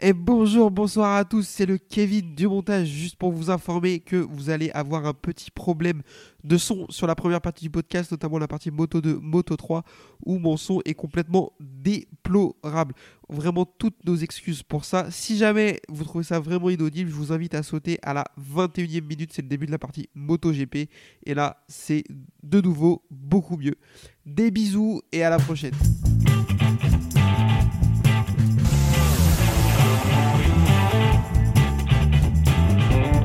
Et bonjour, bonsoir à tous, c'est le Kevin du montage, juste pour vous informer que vous allez avoir un petit problème de son sur la première partie du podcast, notamment la partie Moto 2, Moto 3, où mon son est complètement déplorable. Vraiment toutes nos excuses pour ça. Si jamais vous trouvez ça vraiment inaudible, je vous invite à sauter à la 21e minute, c'est le début de la partie Moto GP, et là c'est de nouveau beaucoup mieux. Des bisous et à la prochaine.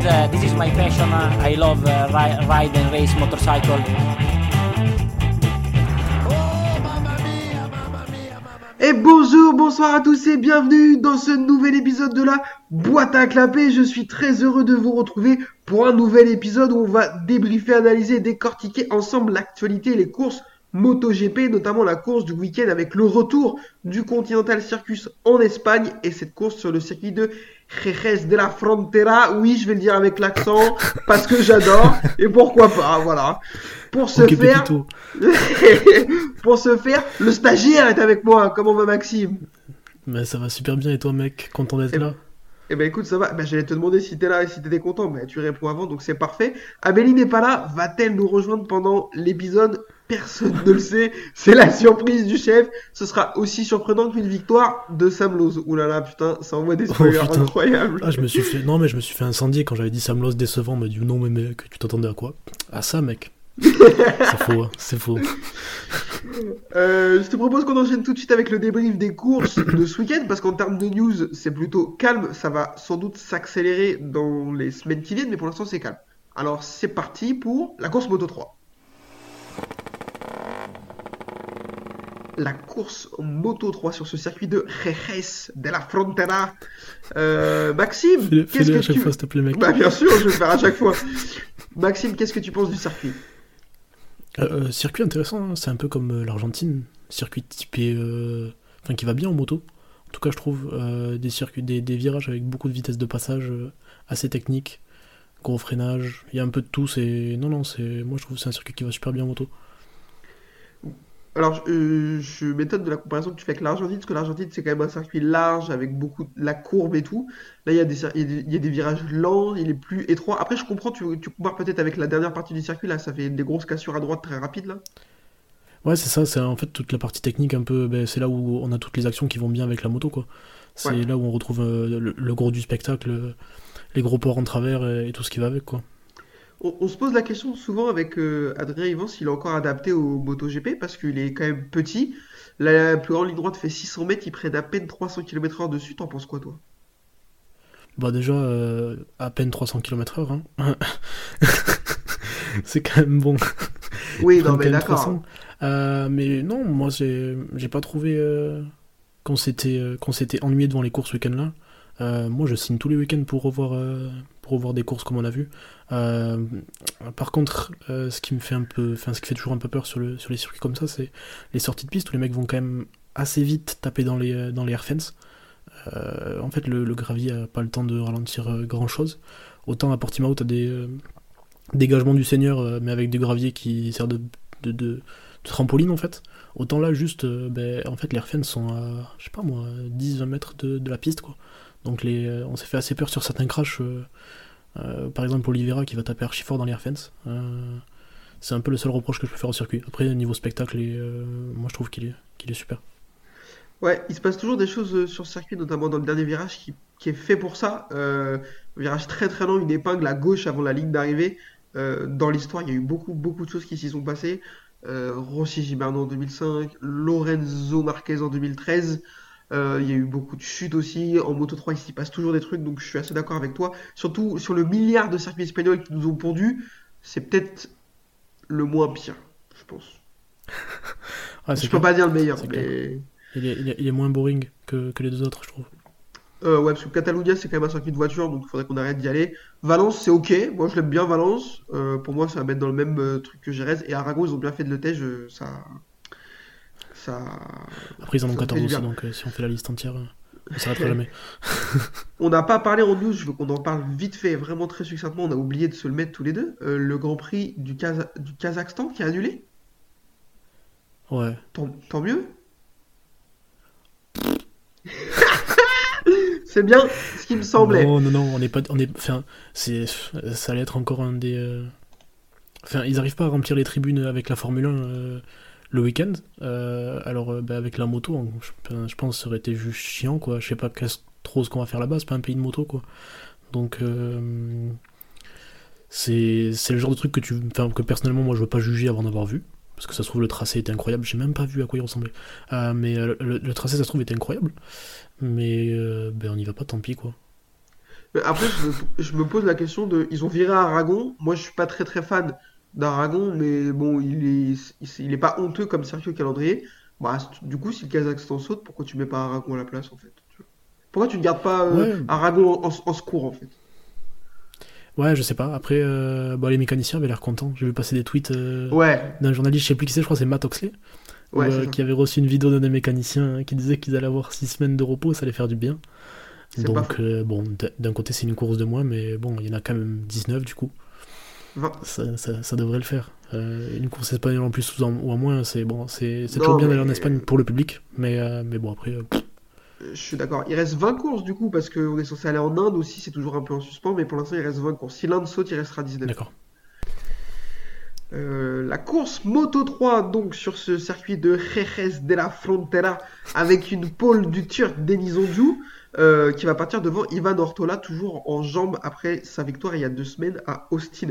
Uh, this is my. Uh, I love uh, ri- ride and race motorcycle. Et bonjour, bonsoir à tous et bienvenue dans ce nouvel épisode de la boîte à clapper. Je suis très heureux de vous retrouver pour un nouvel épisode où on va débriefer, analyser, décortiquer ensemble l'actualité et les courses MotoGP, notamment la course du week-end avec le retour du Continental Circus en Espagne et cette course sur le circuit de Jerez de la Frontera. Oui, je vais le dire avec l'accent parce que j'adore et pourquoi pas, voilà. Pour ce faire, pour ce faire, le stagiaire est avec moi. Comment va Maxime Mais ça va super bien et toi mec, content d'être Eh là? Eh ben écoute, ça va. Ben, j'allais te demander si t'es là et si t'étais content, mais tu réponds avant, donc c'est parfait. Amélie n'est pas là. Va-t-elle nous rejoindre pendant l'épisode Personne ne le sait. C'est la surprise du chef. Ce sera aussi surprenant qu'une victoire de Sam Lowe. Ouh là là, putain, ça envoie des spoilers Oh, putain. incroyables. Ah je me suis fait... Non mais je me suis fait incendier quand j'avais dit Sam Lowe décevant, on m'a dit non mais mec, tu t'attendais à quoi? À ça mec C'est faux, hein, c'est faux. Euh, je te propose qu'on enchaîne tout de suite avec le débrief des courses de ce week-end, parce qu'en termes de news, c'est plutôt calme. Ça va sans doute s'accélérer dans les semaines qui viennent, mais pour l'instant, c'est calme. Alors, c'est parti pour la course Moto 3. La course Moto 3 sur ce circuit de Jerez de la Frontera. Euh, Maxime, Fais-le qu'est-ce fais-le que à chaque tu... fois s'il te plaît mec. Bah bien sûr, je vais le faire à chaque fois. Maxime, qu'est-ce que tu penses du circuit? Euh, euh, circuit intéressant, hein, c'est un peu comme l'Argentine, circuit typé... euh, Enfin qui va bien en moto. En tout cas je trouve des circuits, des, des virages avec beaucoup de vitesse de passage, assez technique, gros freinage, il y a un peu de tout, c'est... Non non, c'est... Moi je trouve c'est un circuit qui va super bien en moto. Alors, je, je m'étonne de la comparaison que tu fais avec l'Argentine, parce que l'Argentine, c'est quand même un circuit large, avec beaucoup de la courbe et tout. Là, il y a des, il y a des, il y a des virages lents, il est plus étroit. Après, je comprends, tu, tu compares peut-être avec la dernière partie du circuit, là, ça fait des grosses cassures à droite très rapides, là. Ouais, c'est ça, c'est en fait toute la partie technique un peu, ben, c'est là où on a toutes les actions qui vont bien avec la moto, quoi. C'est Ouais. là où on retrouve euh, le, le gros du spectacle, euh, les gros ports en travers et, et tout ce qui va avec, quoi. On, on se pose la question souvent avec euh, Adrien Ivan s'il est encore adapté au MotoGP, parce qu'il est quand même petit. La plus grande ligne droite fait 600 mètres, il prenne à peine 300 km/h dessus, t'en penses quoi, toi? Bah déjà, euh, à peine 300 km/h, hein. c'est quand même bon. Oui, non, mais d'accord. 300. Euh, mais non, moi j'ai pas trouvé qu'on s'était s'était ennuyé devant les courses ce week-end là. Euh, moi je signe tous les week-ends pour revoir euh, pour revoir des courses comme on a vu. Euh, par contre, ce qui me fait un peu, ce qui fait toujours un peu peur sur le sur les circuits comme ça, c'est les sorties de piste où les mecs vont quand même assez vite taper dans les dans les en fait, le, gravier a pas le temps de ralentir grand chose. Autant à Portimao, t'as des dégagements du Seigneur, mais avec du gravier qui sert de, trampoline en fait. Autant là, juste, ben, en fait, les air fence sont à, je sais pas moi, 10-20 mètres de, de la piste quoi. Donc euh, on s'est fait assez peur sur certains crashs. euh, euh, par exemple, Oliveira qui va taper archi fort dans les air fence. C'est un peu le seul reproche que je peux faire au circuit. Après, niveau spectacle, moi je trouve qu'il est, super. Ouais, il se passe toujours des choses sur le circuit, notamment dans le dernier virage qui, est fait pour ça. Virage très très lent, une épingle à gauche avant la ligne d'arrivée. Dans l'histoire, il y a eu beaucoup beaucoup de choses qui s'y sont passées. Rossi Gibernau en 2005, Lorenzo Marquez en 2013. Euh, il y a eu beaucoup de chutes aussi. En Moto 3, il s'y passe toujours des trucs, donc je suis assez d'accord avec toi. Surtout sur le milliard de circuits espagnols qui nous ont pondu, c'est peut-être le moins pire, je pense. Ah, Je peux clair. pas dire le meilleur, mais... Il est, il est- il est moins boring que, que les deux autres, je trouve. Euh, ouais, parce que Catalunya, c'est quand même un circuit de voiture, donc il faudrait qu'on arrête d'y aller. Valence, c'est ok. Moi, je l'aime bien, Valence. Euh, pour moi, ça va mettre dans le même euh, truc que Jerez. Et Aragon, ils ont bien fait de le euh, Ça. Ça. Après, ils en ont Ça me 14 fait aussi, donc euh, si on fait la liste entière, euh, on s'arrêtera jamais. On n'a pas parlé en news, je veux qu'on en parle vite fait, vraiment très succinctement. On a oublié de se le mettre tous les deux. Euh, le Grand Prix du, du Kazakhstan qui est annulé. Ouais. Tant, tant mieux. C'est bien ce qui me semblait. Non, non, non, on n'est pas. On est, enfin, c'est, ça allait être encore un des. euh, Enfin, ils n'arrivent pas à remplir les tribunes avec la Formule 1 euh, le week-end. Euh, alors, euh, bah, avec la moto, je, pense que ça aurait été juste chiant, quoi. Je sais pas trop ce qu'on va faire là-bas, c'est pas un pays de moto, quoi. Donc, euh, c'est, le genre de truc que, tu, que personnellement, moi, je veux pas juger avant d'avoir vu. Parce que ça se trouve, le tracé était incroyable. J'ai même pas vu à quoi il ressemblait. Mais le, tracé, ça se trouve, était incroyable. Mais ben, on y va pas, tant pis, quoi. Après, je me, je me pose la question de. Ils ont viré Aragon. Moi, je suis pas très très fan d'Aragon, mais bon, il est, il, il est pas honteux comme au calendrier. Bah, du coup, si le Kazakhstan saute, pourquoi tu mets pas Aragon à la place en fait? Pourquoi tu ne gardes pas euh, Ouais. Aragon en, en secours en fait? Ouais, je sais pas. Après, euh, bah, les mécaniciens avaient l'air contents. J'ai vu passer des tweets euh, Ouais, d'un journaliste, je sais plus qui c'est, je crois que c'est Matt Oxley, ouais, euh, qui avait reçu une vidéo d'un des mécaniciens hein, qui disait qu'ils allaient avoir 6 semaines de repos, ça allait faire du bien. Donc, bon, d'un côté, c'est une course de moins, mais bon, il y en a quand même 19 du coup. 20. Ça, ça, ça devrait le faire. Euh, une course espagnole en plus ou en, ou en moins, c'est bon, c'est toujours bien d'aller en Espagne pour le public, mais, euh, mais bon, après, euh, Je suis d'accord. Il reste 20 courses du coup, parce qu'on est censé aller en Inde aussi, c'est toujours un peu en suspens, mais pour l'instant, il reste 20 courses. Si l'Inde saute, il restera 19. d'accord. Euh, la course Moto 3, donc sur ce circuit de Jerez de la Frontera, avec une pole du Turc Denis Ondiou, euh, qui va partir devant Ivan Ortola, toujours en jambes après sa victoire il y a deux semaines à Austin.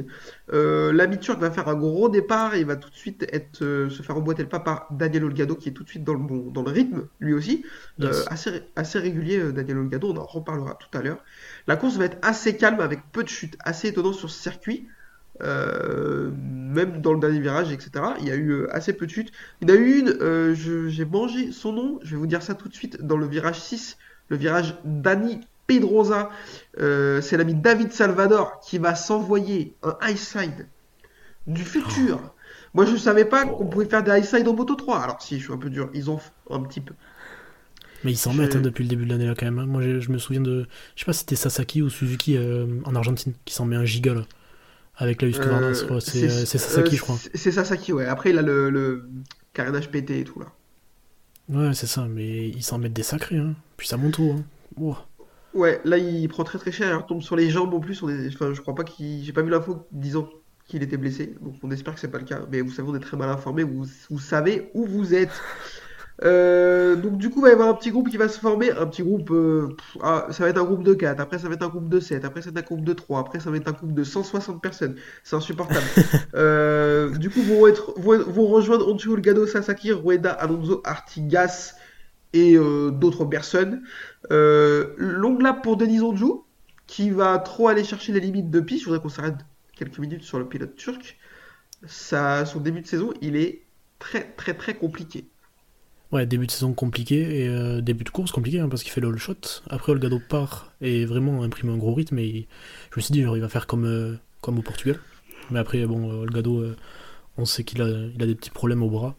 Euh, L'ami turc va faire un gros départ, et il va tout de suite être, se faire emboîter le pas par Daniel Olgado, qui est tout de suite dans le, bon, dans le rythme, lui aussi. Yes. Assez, assez régulier, Daniel Olgado, on en reparlera tout à l'heure. La course va être assez calme, avec peu de chutes, assez étonnant sur ce circuit. Euh, même dans le dernier virage, etc. Il y a eu euh, assez peu de chutes. Il y en a eu une, euh, j'ai mangé son nom, je vais vous dire ça tout de suite, dans le virage 6, le virage Dani Pedrosa. C'est l'ami David Salvador qui va s'envoyer un high side du futur. Moi, je savais pas qu'on pouvait faire des high side en moto 3. Alors, si, je suis un peu dur, ils en font un petit peu. Mais ils s'en Je- mettent hein, depuis le début de l'année là quand même. hein. Moi je, je me souviens de. Je sais pas si c'était Sasaki ou Suzuki euh, en Argentine qui s'en met un giga là. Avec la Husqvarna, Euh. C'est euh, c'est Sasaki, euh, je crois. c'est- Sasaki, ouais. Après, il a le, le carénage pété et tout là. Ouais, c'est ça, mais ils s'en mettent des sacrés, hein. Puis ça monte haut, hein. Ouais, là il prend très très cher, il retombe sur les jambes en plus. On est... enfin, je crois pas qu'il. J'ai pas vu l'info disant qu'il était blessé, donc on espère que c'est pas le cas. Mais vous savez, on est très mal informés, vous, vous savez où vous êtes. Euh, donc du coup, il va y avoir un petit groupe qui va se former, un petit groupe, euh, pff, ah, ça va être un groupe de 4, après ça va être un groupe de 7, après ça va être un groupe de 3, après ça va être un groupe de 160 personnes, c'est insupportable. Euh, du coup, vont, être, vont, vont rejoindre Onchu Olgado, Sasaki, Rueda, Alonso, Artigas et euh, d'autres personnes. Longue lap pour Denis Onju, qui va trop aller chercher les limites de piste. Je voudrais qu'on s'arrête quelques minutes sur le pilote turc. Ça, son début de saison, il est très très très compliqué. Ouais, début de saison compliqué et euh, début de course compliqué hein, parce qu'il fait le all shot. Après, Olgado part et vraiment imprime un gros rythme. Et je me suis dit, genre, il va faire comme, euh, comme au Portugal. Mais après, bon, euh, Olgado, euh, on sait qu'il a, il a des petits problèmes au bras.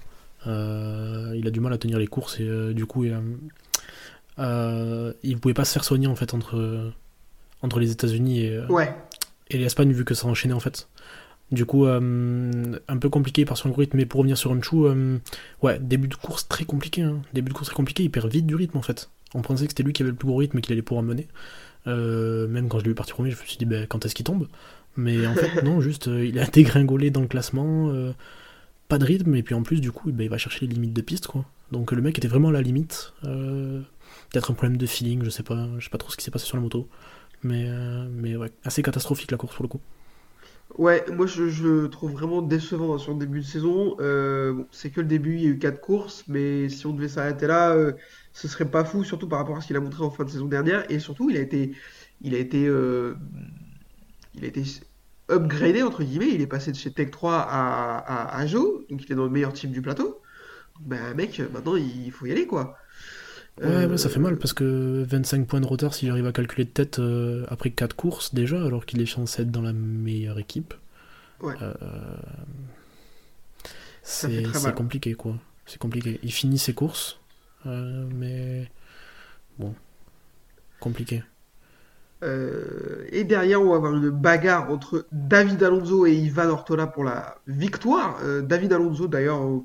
Il a du mal à tenir les courses et du coup, il, a- il pouvait pas se faire soigner en fait entre, entre les États-Unis et, Ouais, et l'Espagne vu que ça enchaînait en fait. Du coup, euh, un peu compliqué par son rythme, mais pour revenir sur Unchu, euh, ouais, début de course très compliqué. hein. Début de course très compliqué, il perd vite du rythme en fait. On pensait que c'était lui qui avait le plus gros rythme et qu'il allait pouvoir mener. Euh, même quand je l'ai vu partir premier, je me suis dit, ben, quand est-ce qu'il tombe? Mais en fait, non, juste, il a dégringolé dans le classement, pas de rythme, et puis en plus, du coup, ben, il va chercher les limites de piste, quoi. Donc le mec était vraiment à la limite. Peut-être un problème de feeling, je sais pas, je sais pas trop ce qui s'est passé sur la moto. Mais, mais ouais, assez catastrophique la course pour le coup. Ouais, moi je, le trouve vraiment décevant hein, sur le début de saison. Euh, c'est que le début, il y a eu 4 courses, mais si on devait s'arrêter là, euh, ce serait pas fou, surtout par rapport à ce qu'il a montré en fin de saison dernière. Et surtout, il a été, il a été, euh, il a été upgradé entre guillemets. Il est passé de chez Tech 3 à, à, à Joe, donc il est dans le meilleur team du plateau. Ben mec, maintenant il faut y aller quoi. Ouais, Euh, ouais, ça fait mal parce que 25 points de retard s'il arrive à calculer de tête euh, après 4 courses déjà, alors qu'il est censé être dans la meilleure équipe. Ouais. Euh, c'est compliqué quoi. C'est compliqué. Il finit ses courses, euh, mais bon, compliqué. Euh, et derrière, on va avoir une bagarre entre David Alonso et Ivan Ortola pour la victoire. Euh, David Alonso, d'ailleurs, euh,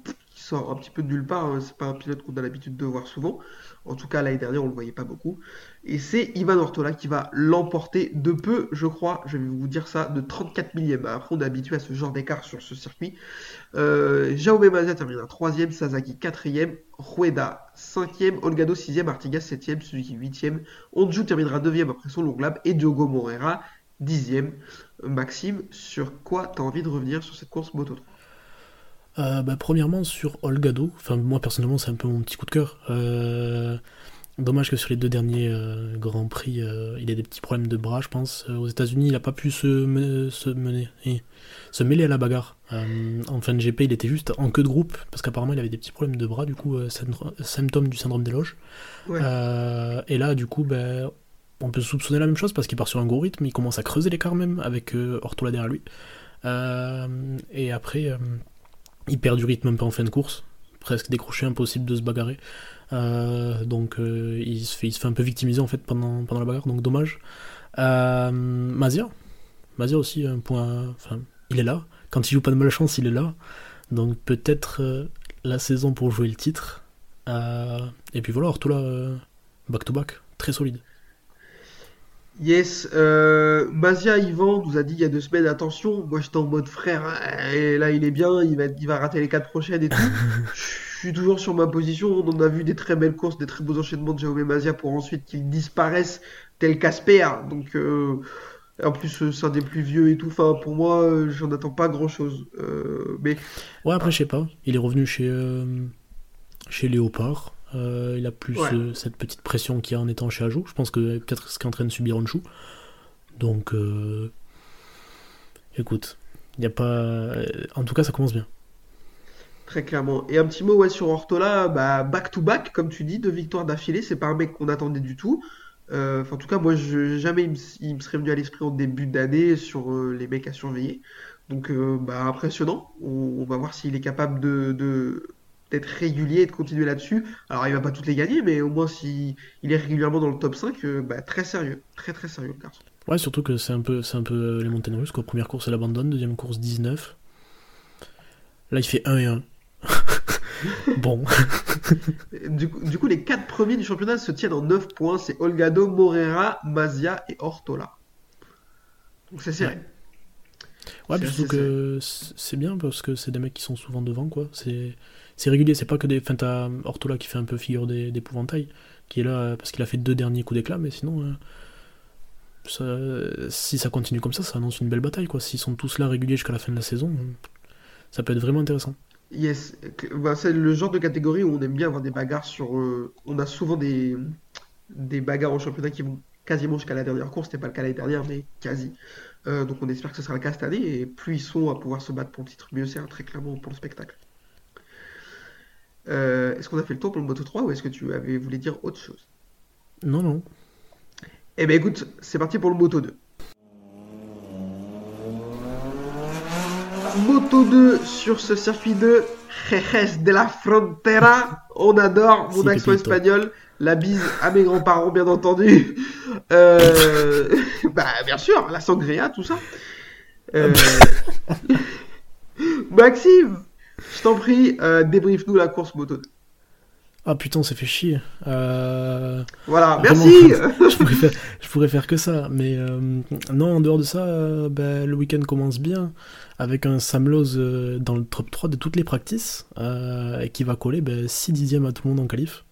sort un petit peu de nulle part. hein. C'est pas un pilote qu'on a l'habitude de voir souvent. En tout cas, l'année dernière, on le voyait pas beaucoup. Et c'est Ivan Ortola qui va l'emporter de peu, je crois. Je vais vous dire ça, de 34 millième. Après, on est habitué à ce genre d'écart sur ce circuit. Euh, Jaume Mazia termine 3ème, Sasaki 4ème, Rueda 5ème, Olgado 6ème, Artigas 7ème, Suzuki 8ème, Onju terminera 9ème après son long lap et Diogo Moreira 10ème. Maxime, sur quoi t'as envie de revenir sur cette course Moto 3 Euh, bah, premièrement sur Olgado, enfin moi personnellement c'est un peu mon petit coup de cœur. Euh, dommage que sur les deux derniers euh, grands prix, euh, il ait des petits problèmes de bras, je pense. Aux États-Unis, il n'a pas pu se, me- se mener, eh, se mêler à la bagarre. En fin de GP, il était juste en queue de groupe parce qu'apparemment il avait des petits problèmes de bras, du coup symptôme du syndrome des loges. Ouais. Et là, du coup, ben, on peut soupçonner la même chose parce qu'il part sur un gros rythme, il commence à creuser l'écart même avec Ortola derrière lui. Et après, il perd du rythme un peu en fin de course, presque décroché, impossible de se bagarrer. Euh, donc euh, il, se fait, il se fait un peu victimiser en fait pendant, pendant la bagarre, donc dommage. Euh, Mazia, Mazia aussi, un point. Enfin, il est là. Quand il joue pas de malchance, il est là. Donc peut-être la saison pour jouer le titre. Et puis voilà, Ortola, back-to-back, très solide. Yes, euh, Mazia Ivan nous a dit il y a deux semaines, attention, moi j'étais en mode frère, hein, et là il est bien, il va, il va rater les quatre prochaines et tout. Je suis toujours sur ma position, on en a vu des très belles courses, des très beaux enchaînements de Jaume Mazia pour ensuite qu'ils disparaissent tel Casper. Donc euh, en plus euh, c'est un des plus vieux et tout, enfin pour moi euh, j'en attends pas grand chose. mais Ouais, après, je sais pas. Il est revenu chez, euh, chez Léopard. Euh, il a plus Ouais. euh, cette petite pression qu'il y a en étant chez Ajo. Je pense que peut-être ce qu'est en train de subir Honshu. Donc, euh, écoute, il y a pas. En tout cas, ça commence bien. Très clairement. Et un petit mot ouais, sur Ortola, bah, back to back, comme tu dis, deux victoires d'affilée, c'est pas un mec qu'on attendait du tout. En tout cas, moi, je, jamais il me, il me serait venu à l'esprit en début d'année sur les mecs à surveiller. Donc, bah, impressionnant. On, on va voir s'il est capable de, de- d'être régulier et de continuer là-dessus. Alors, il va pas toutes les gagner, mais au moins, s'il il est régulièrement dans le top 5, euh, bah, très sérieux. Très, très sérieux, le garçon. Ouais, surtout que c'est un peu, c'est un peu euh, les montagnes russes. Quoi. Première course, elle abandonne. Deuxième course, 19. Là, il fait 1 et 1. bon. Du coup, du coup, les quatre premiers du championnat se tiennent en 9 points. C'est Olgado, Morera, Mazia et Ortola. Donc, c'est serré. Ouais, assez surtout que c'est bien parce que c'est des mecs qui sont souvent devant, quoi. C'est c'est régulier, c'est pas que des. Enfin, t'as Ortola qui fait un peu figure d'é- d'épouvantail, qui est là euh, parce qu'il a fait deux derniers coups d'éclat, mais sinon, euh, si ça continue comme ça, ça annonce une belle bataille, quoi. S'ils sont tous là réguliers jusqu'à la fin de la saison, ça peut être vraiment intéressant. Yes, bah, c'est le genre de catégorie où on aime bien avoir des bagarres sur. euh, on a souvent des, des bagarres au championnat qui vont quasiment jusqu'à la dernière course. C'était pas le cas l'année dernière, mais quasi. Donc on espère que ce sera le cas cette année. Et plus ils sont à pouvoir se battre pour le titre, mieux c'est hein, très clairement pour le spectacle. Euh, est-ce qu'on a fait le tour pour le Moto 3 ou est-ce que tu avais voulu dire autre chose? Non, non. Eh ben écoute, c'est parti pour le Moto 2. Moto 2 sur ce circuit de Jerez de la Frontera. On adore mon Si, accent espagnol. La bise à mes grands-parents, bien entendu. Euh, bah, bien sûr, la sangria, tout ça. Euh, Maxime, je t'en prie, euh, débriefe-nous la course Moto 2. Ah putain, s'est fait chier. Euh, Voilà, Vraiment. merci. je, pourrais faire, je pourrais faire que ça, mais euh, non, en dehors de ça, euh, ben, le week-end commence bien avec un Sam euh, dans le top 3 de toutes les practices euh, et qui va coller ben, 6 dixièmes à tout le monde en qualif.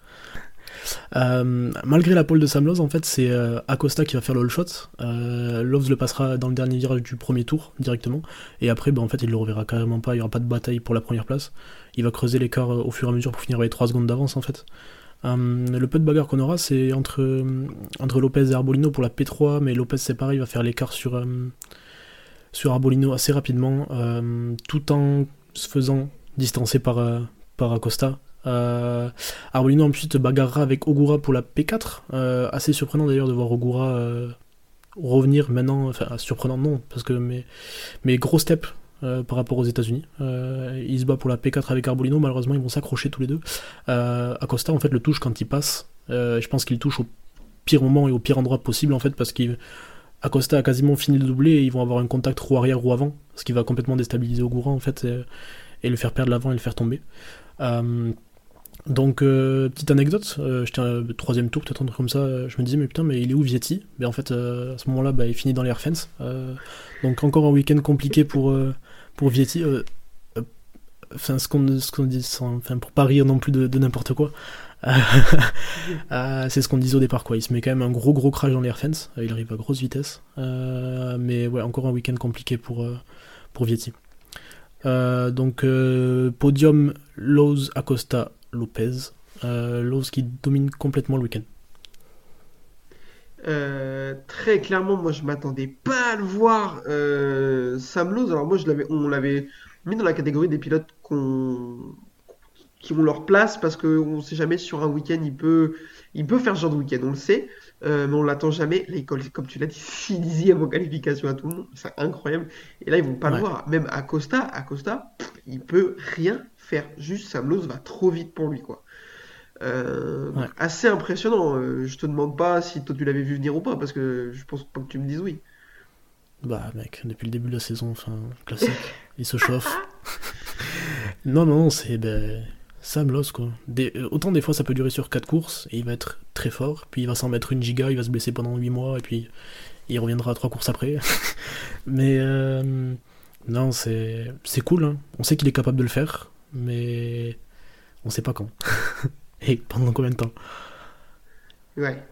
Euh, malgré la pole de Sam en fait, c'est euh, Acosta qui va faire le all shot. Euh, le passera dans le dernier virage du premier tour directement, et après, ben, en fait, il le reverra carrément pas. Il y aura pas de bataille pour la première place. Il va creuser l'écart euh, au fur et à mesure pour finir avec 3 secondes d'avance, en fait. Le peu de bagarre qu'on aura, c'est entre, Lopez et Arbolino pour la P3, mais Lopez, c'est pareil, il va faire l'écart sur, Arbolino assez rapidement, tout en se faisant distancer par, par Acosta. Euh, Arbolino ensuite bagarrera avec Ogura pour la P4. Euh, assez surprenant d'ailleurs de voir Ogura euh, revenir maintenant. Enfin, surprenant non, parce que mais gros step euh, par rapport aux États-Unis. Il se bat pour la P4 avec Arbolino. Malheureusement, ils vont s'accrocher tous les deux. Acosta en fait le touche quand il passe. Je pense qu'il touche au pire moment et au pire endroit possible en fait parce qu'il Acosta a quasiment fini de doubler et ils vont avoir un contact roue arrière roue avant, ce qui va complètement déstabiliser Ogura en fait et le faire perdre l'avant et le faire tomber. Donc, euh, petite anecdote, euh, j'étais un troisième tour, peut-être un truc comme ça, euh, je me disais, mais putain, mais il est où Vietti? Mais en fait, euh, à ce moment-là, bah, il finit dans les Air Fence. Donc, encore un week-end compliqué pour, pour Vietti. Enfin, ce qu'on ce qu'on dit, enfin, pour pas rire non plus de, n'importe quoi, c'est ce qu'on disait au départ, quoi. Il se met quand même un gros gros crash dans les Air Fence, il arrive à grosse vitesse. Mais ouais, encore un week-end compliqué pour, pour Vietti. Donc, podium Lowe's, Acosta, Lopez. Euh, Lowe's qui domine complètement le week-end. Euh, très clairement, moi je m'attendais pas à le voir euh, Sam Lowe. Alors moi je l'avais, on l'avait mis dans la catégorie des pilotes qu'on, qui ont leur place parce que on sait jamais sur un week-end il peut, il peut faire ce genre de week-end, on le sait, euh, mais on l'attend jamais. Là, il colle, comme tu l'as dit, 6 dixièmes en qualification à tout le monde, c'est incroyable. Et là ils vont pas le voir. Même Acosta, Acosta, pff, il peut rien faire. Juste Sam Lowe va trop vite pour lui quoi. Euh, Ouais. assez impressionnant. Euh, je te demande pas si toi tu l'avais vu venir ou pas, parce que je pense pas que tu me dises oui. Bah, mec, depuis le début de la saison, enfin, classique. Il se chauffe. non, non, c'est ben, Sam Lowe, quoi. Des- euh, autant des fois ça peut durer sur 4 courses et il va être très fort, puis il va s'en mettre une giga, il va se blesser pendant 8 mois et puis il reviendra 3 courses après. mais euh, non, c'est c'est cool, hein. on sait qu'il est capable de le faire, mais on sait pas quand. et pendant combien de temps? Ouais.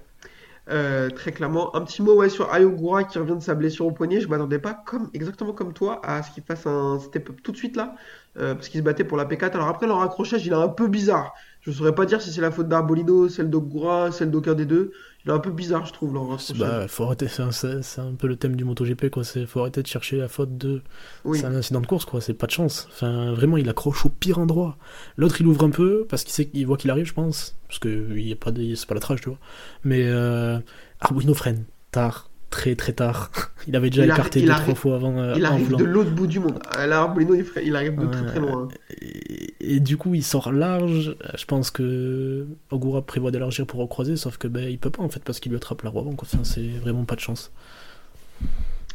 Euh, très clairement. Un petit mot sur Ayogura qui revient de sa blessure au poignet. Je m'attendais pas, comme, exactement comme toi, à ce qu'il fasse un step-up tout de suite là, euh, parce qu'il se battait pour la P4. Alors après, leur accrochage, il est un peu bizarre. Je saurais pas dire si c'est la faute d'Arbolino, celle d'Ogura, celle d'aucun des deux. Il est un peu bizarre, je trouve, accrochage. Bah, faut arrêter, c'est un, peu le thème du MotoGP, quoi. C'est faut arrêter de chercher la faute de. Oui. C'est un incident de course, quoi. C'est pas de chance. Enfin, vraiment, il accroche au pire endroit. L'autre, il ouvre un peu parce qu'il sait qu'il voit qu'il arrive, je pense. Parce que il y a pas de... c'est pas la trage, tu vois. Mais euh... Arbuino freine tard, très très tard. Il avait déjà Il écarté deux trois fois avant. euh, Il arrive de l'autre bout du monde. Euh, Là, Arbolino, il, arrive de très très loin. Et, et du coup, il sort large. Je pense que Ogura prévoit d'élargir pour recroiser, sauf que ben, il peut pas en fait parce qu'il lui attrape la roue avant. Enfin, c'est vraiment pas de chance.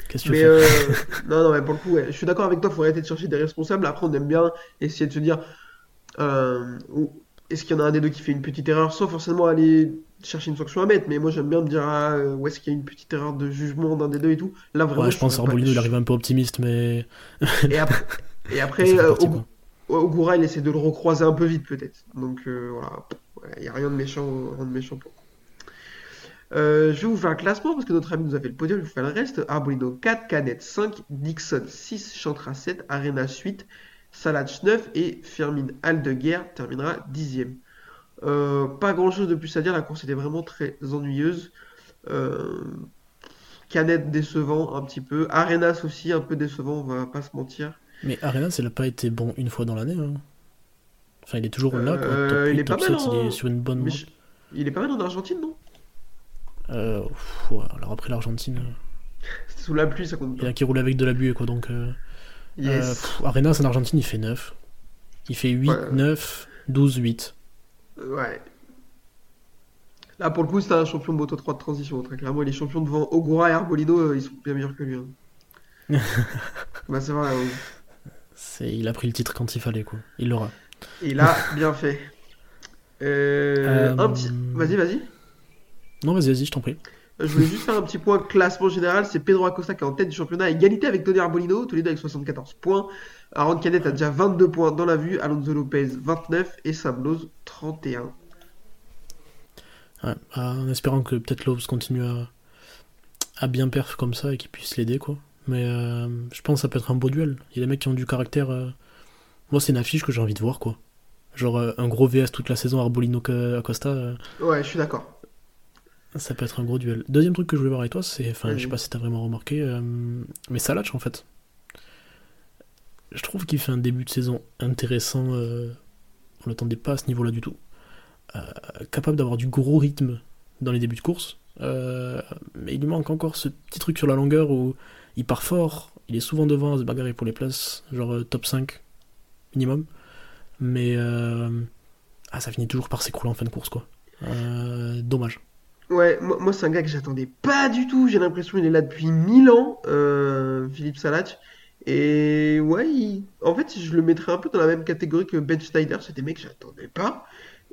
Qu'est-ce que tu faire euh, non, non, mais pour le coup, ouais, je suis d'accord avec toi, il faut arrêter de chercher des responsables. Après, on aime bien essayer de se dire euh, est-ce qu'il y en a un des deux qui fait une petite erreur sans forcément aller chercher une sanction à mettre. Mais moi, j'aime bien me dire ah, euh, où est-ce qu'il y a une petite erreur de jugement d'un des deux et tout. Là, vraiment, Ouais, je pense saurais pas- Arbolino il arrive un peu optimiste, mais. Et après, et après euh. Ogura, il essaie de le recroiser un peu vite, peut-être. Donc euh, voilà, il n'y a rien de méchant, rien de méchant pour. Euh, je vais vous faire un classement parce que notre ami nous a fait le podium, je vous fais le reste. Arbolino 4, Canet 5, Dixon 6, Chantra 7, Arenas 8, Salach 9 et Firmin Aldeguer terminera 10ème. Euh, pas grand chose de plus à dire, la course était vraiment très ennuyeuse. Euh, Canet décevant un petit peu, Arenas aussi un peu décevant, on va pas se mentir. Mais Arenas, il a pas été bon une fois dans l'année. hein. Enfin, il est toujours là, quoi. Euh, Top il 8, est pas mal 7, il en- est sur une bonne Mais montée. je- il est pas mal en Argentine, non? Euh, pff, alors après l'Argentine, Sous la pluie, ça compte il y a qui roule avec de la buée, quoi. Donc, euh, euh, pff, Arenas en Argentine, il fait 9. Il fait 8, Ouais. 9, 12, 8. Ouais. Là, pour le coup, c'est un champion de Moto 3 de transition. Très clairement, il est champion devant Ogura et Arbolino. euh, Ils sont bien meilleurs que lui. hein. Bah, c'est vrai. il a pris le titre quand il fallait, quoi. Il l'aura. Il a bien fait. Euh, Euh, un petit... Vas-y, vas-y. Non, vas-y, vas-y, je t'en prie. Je voulais juste faire un petit point classement général. C'est Pedro Acosta qui est en tête du championnat, à égalité avec Tony Arbolino, tous les deux avec 74 points. Aaron Canet a déjà 22 points dans la vue, Alonso Lopez 29 et Sam Lowe 31. Ouais, bah, en espérant que peut-être Lowe's continue à, à bien perf comme ça et qu'il puisse l'aider, quoi. Mais euh, je pense que ça peut être un beau duel. Il y a des mecs qui ont du caractère. euh, Moi, c'est une affiche que j'ai envie de voir, quoi. Genre euh, un gros VS toute la saison, Arbolino Acosta, euh, Ouais, je suis d'accord. Ça peut être un gros duel. Deuxième truc que je voulais voir avec toi, c'est. Enfin, je sais Vas-y. pas si t'as vraiment remarqué, euh, mais Salach, en fait. Je trouve qu'il fait un début de saison intéressant. euh, On l'attendait pas à ce niveau-là du tout. Euh, capable d'avoir du gros rythme dans les débuts de course. Euh, mais il lui manque encore ce petit truc sur la longueur où il part fort, il est souvent devant à se bagarrer pour les places, genre top 5 minimum. Mais ah, ça finit toujours par s'écrouler en fin de course, quoi. Dommage. Ouais, moi, c'est un gars que j'attendais pas du tout. J'ai l'impression qu'il est là depuis 1000 ans, euh, Philippe Salach. Et ouais, en fait, je le mettrais un peu dans la même catégorie que Ben Schneider. C'est des mecs que j'attendais pas.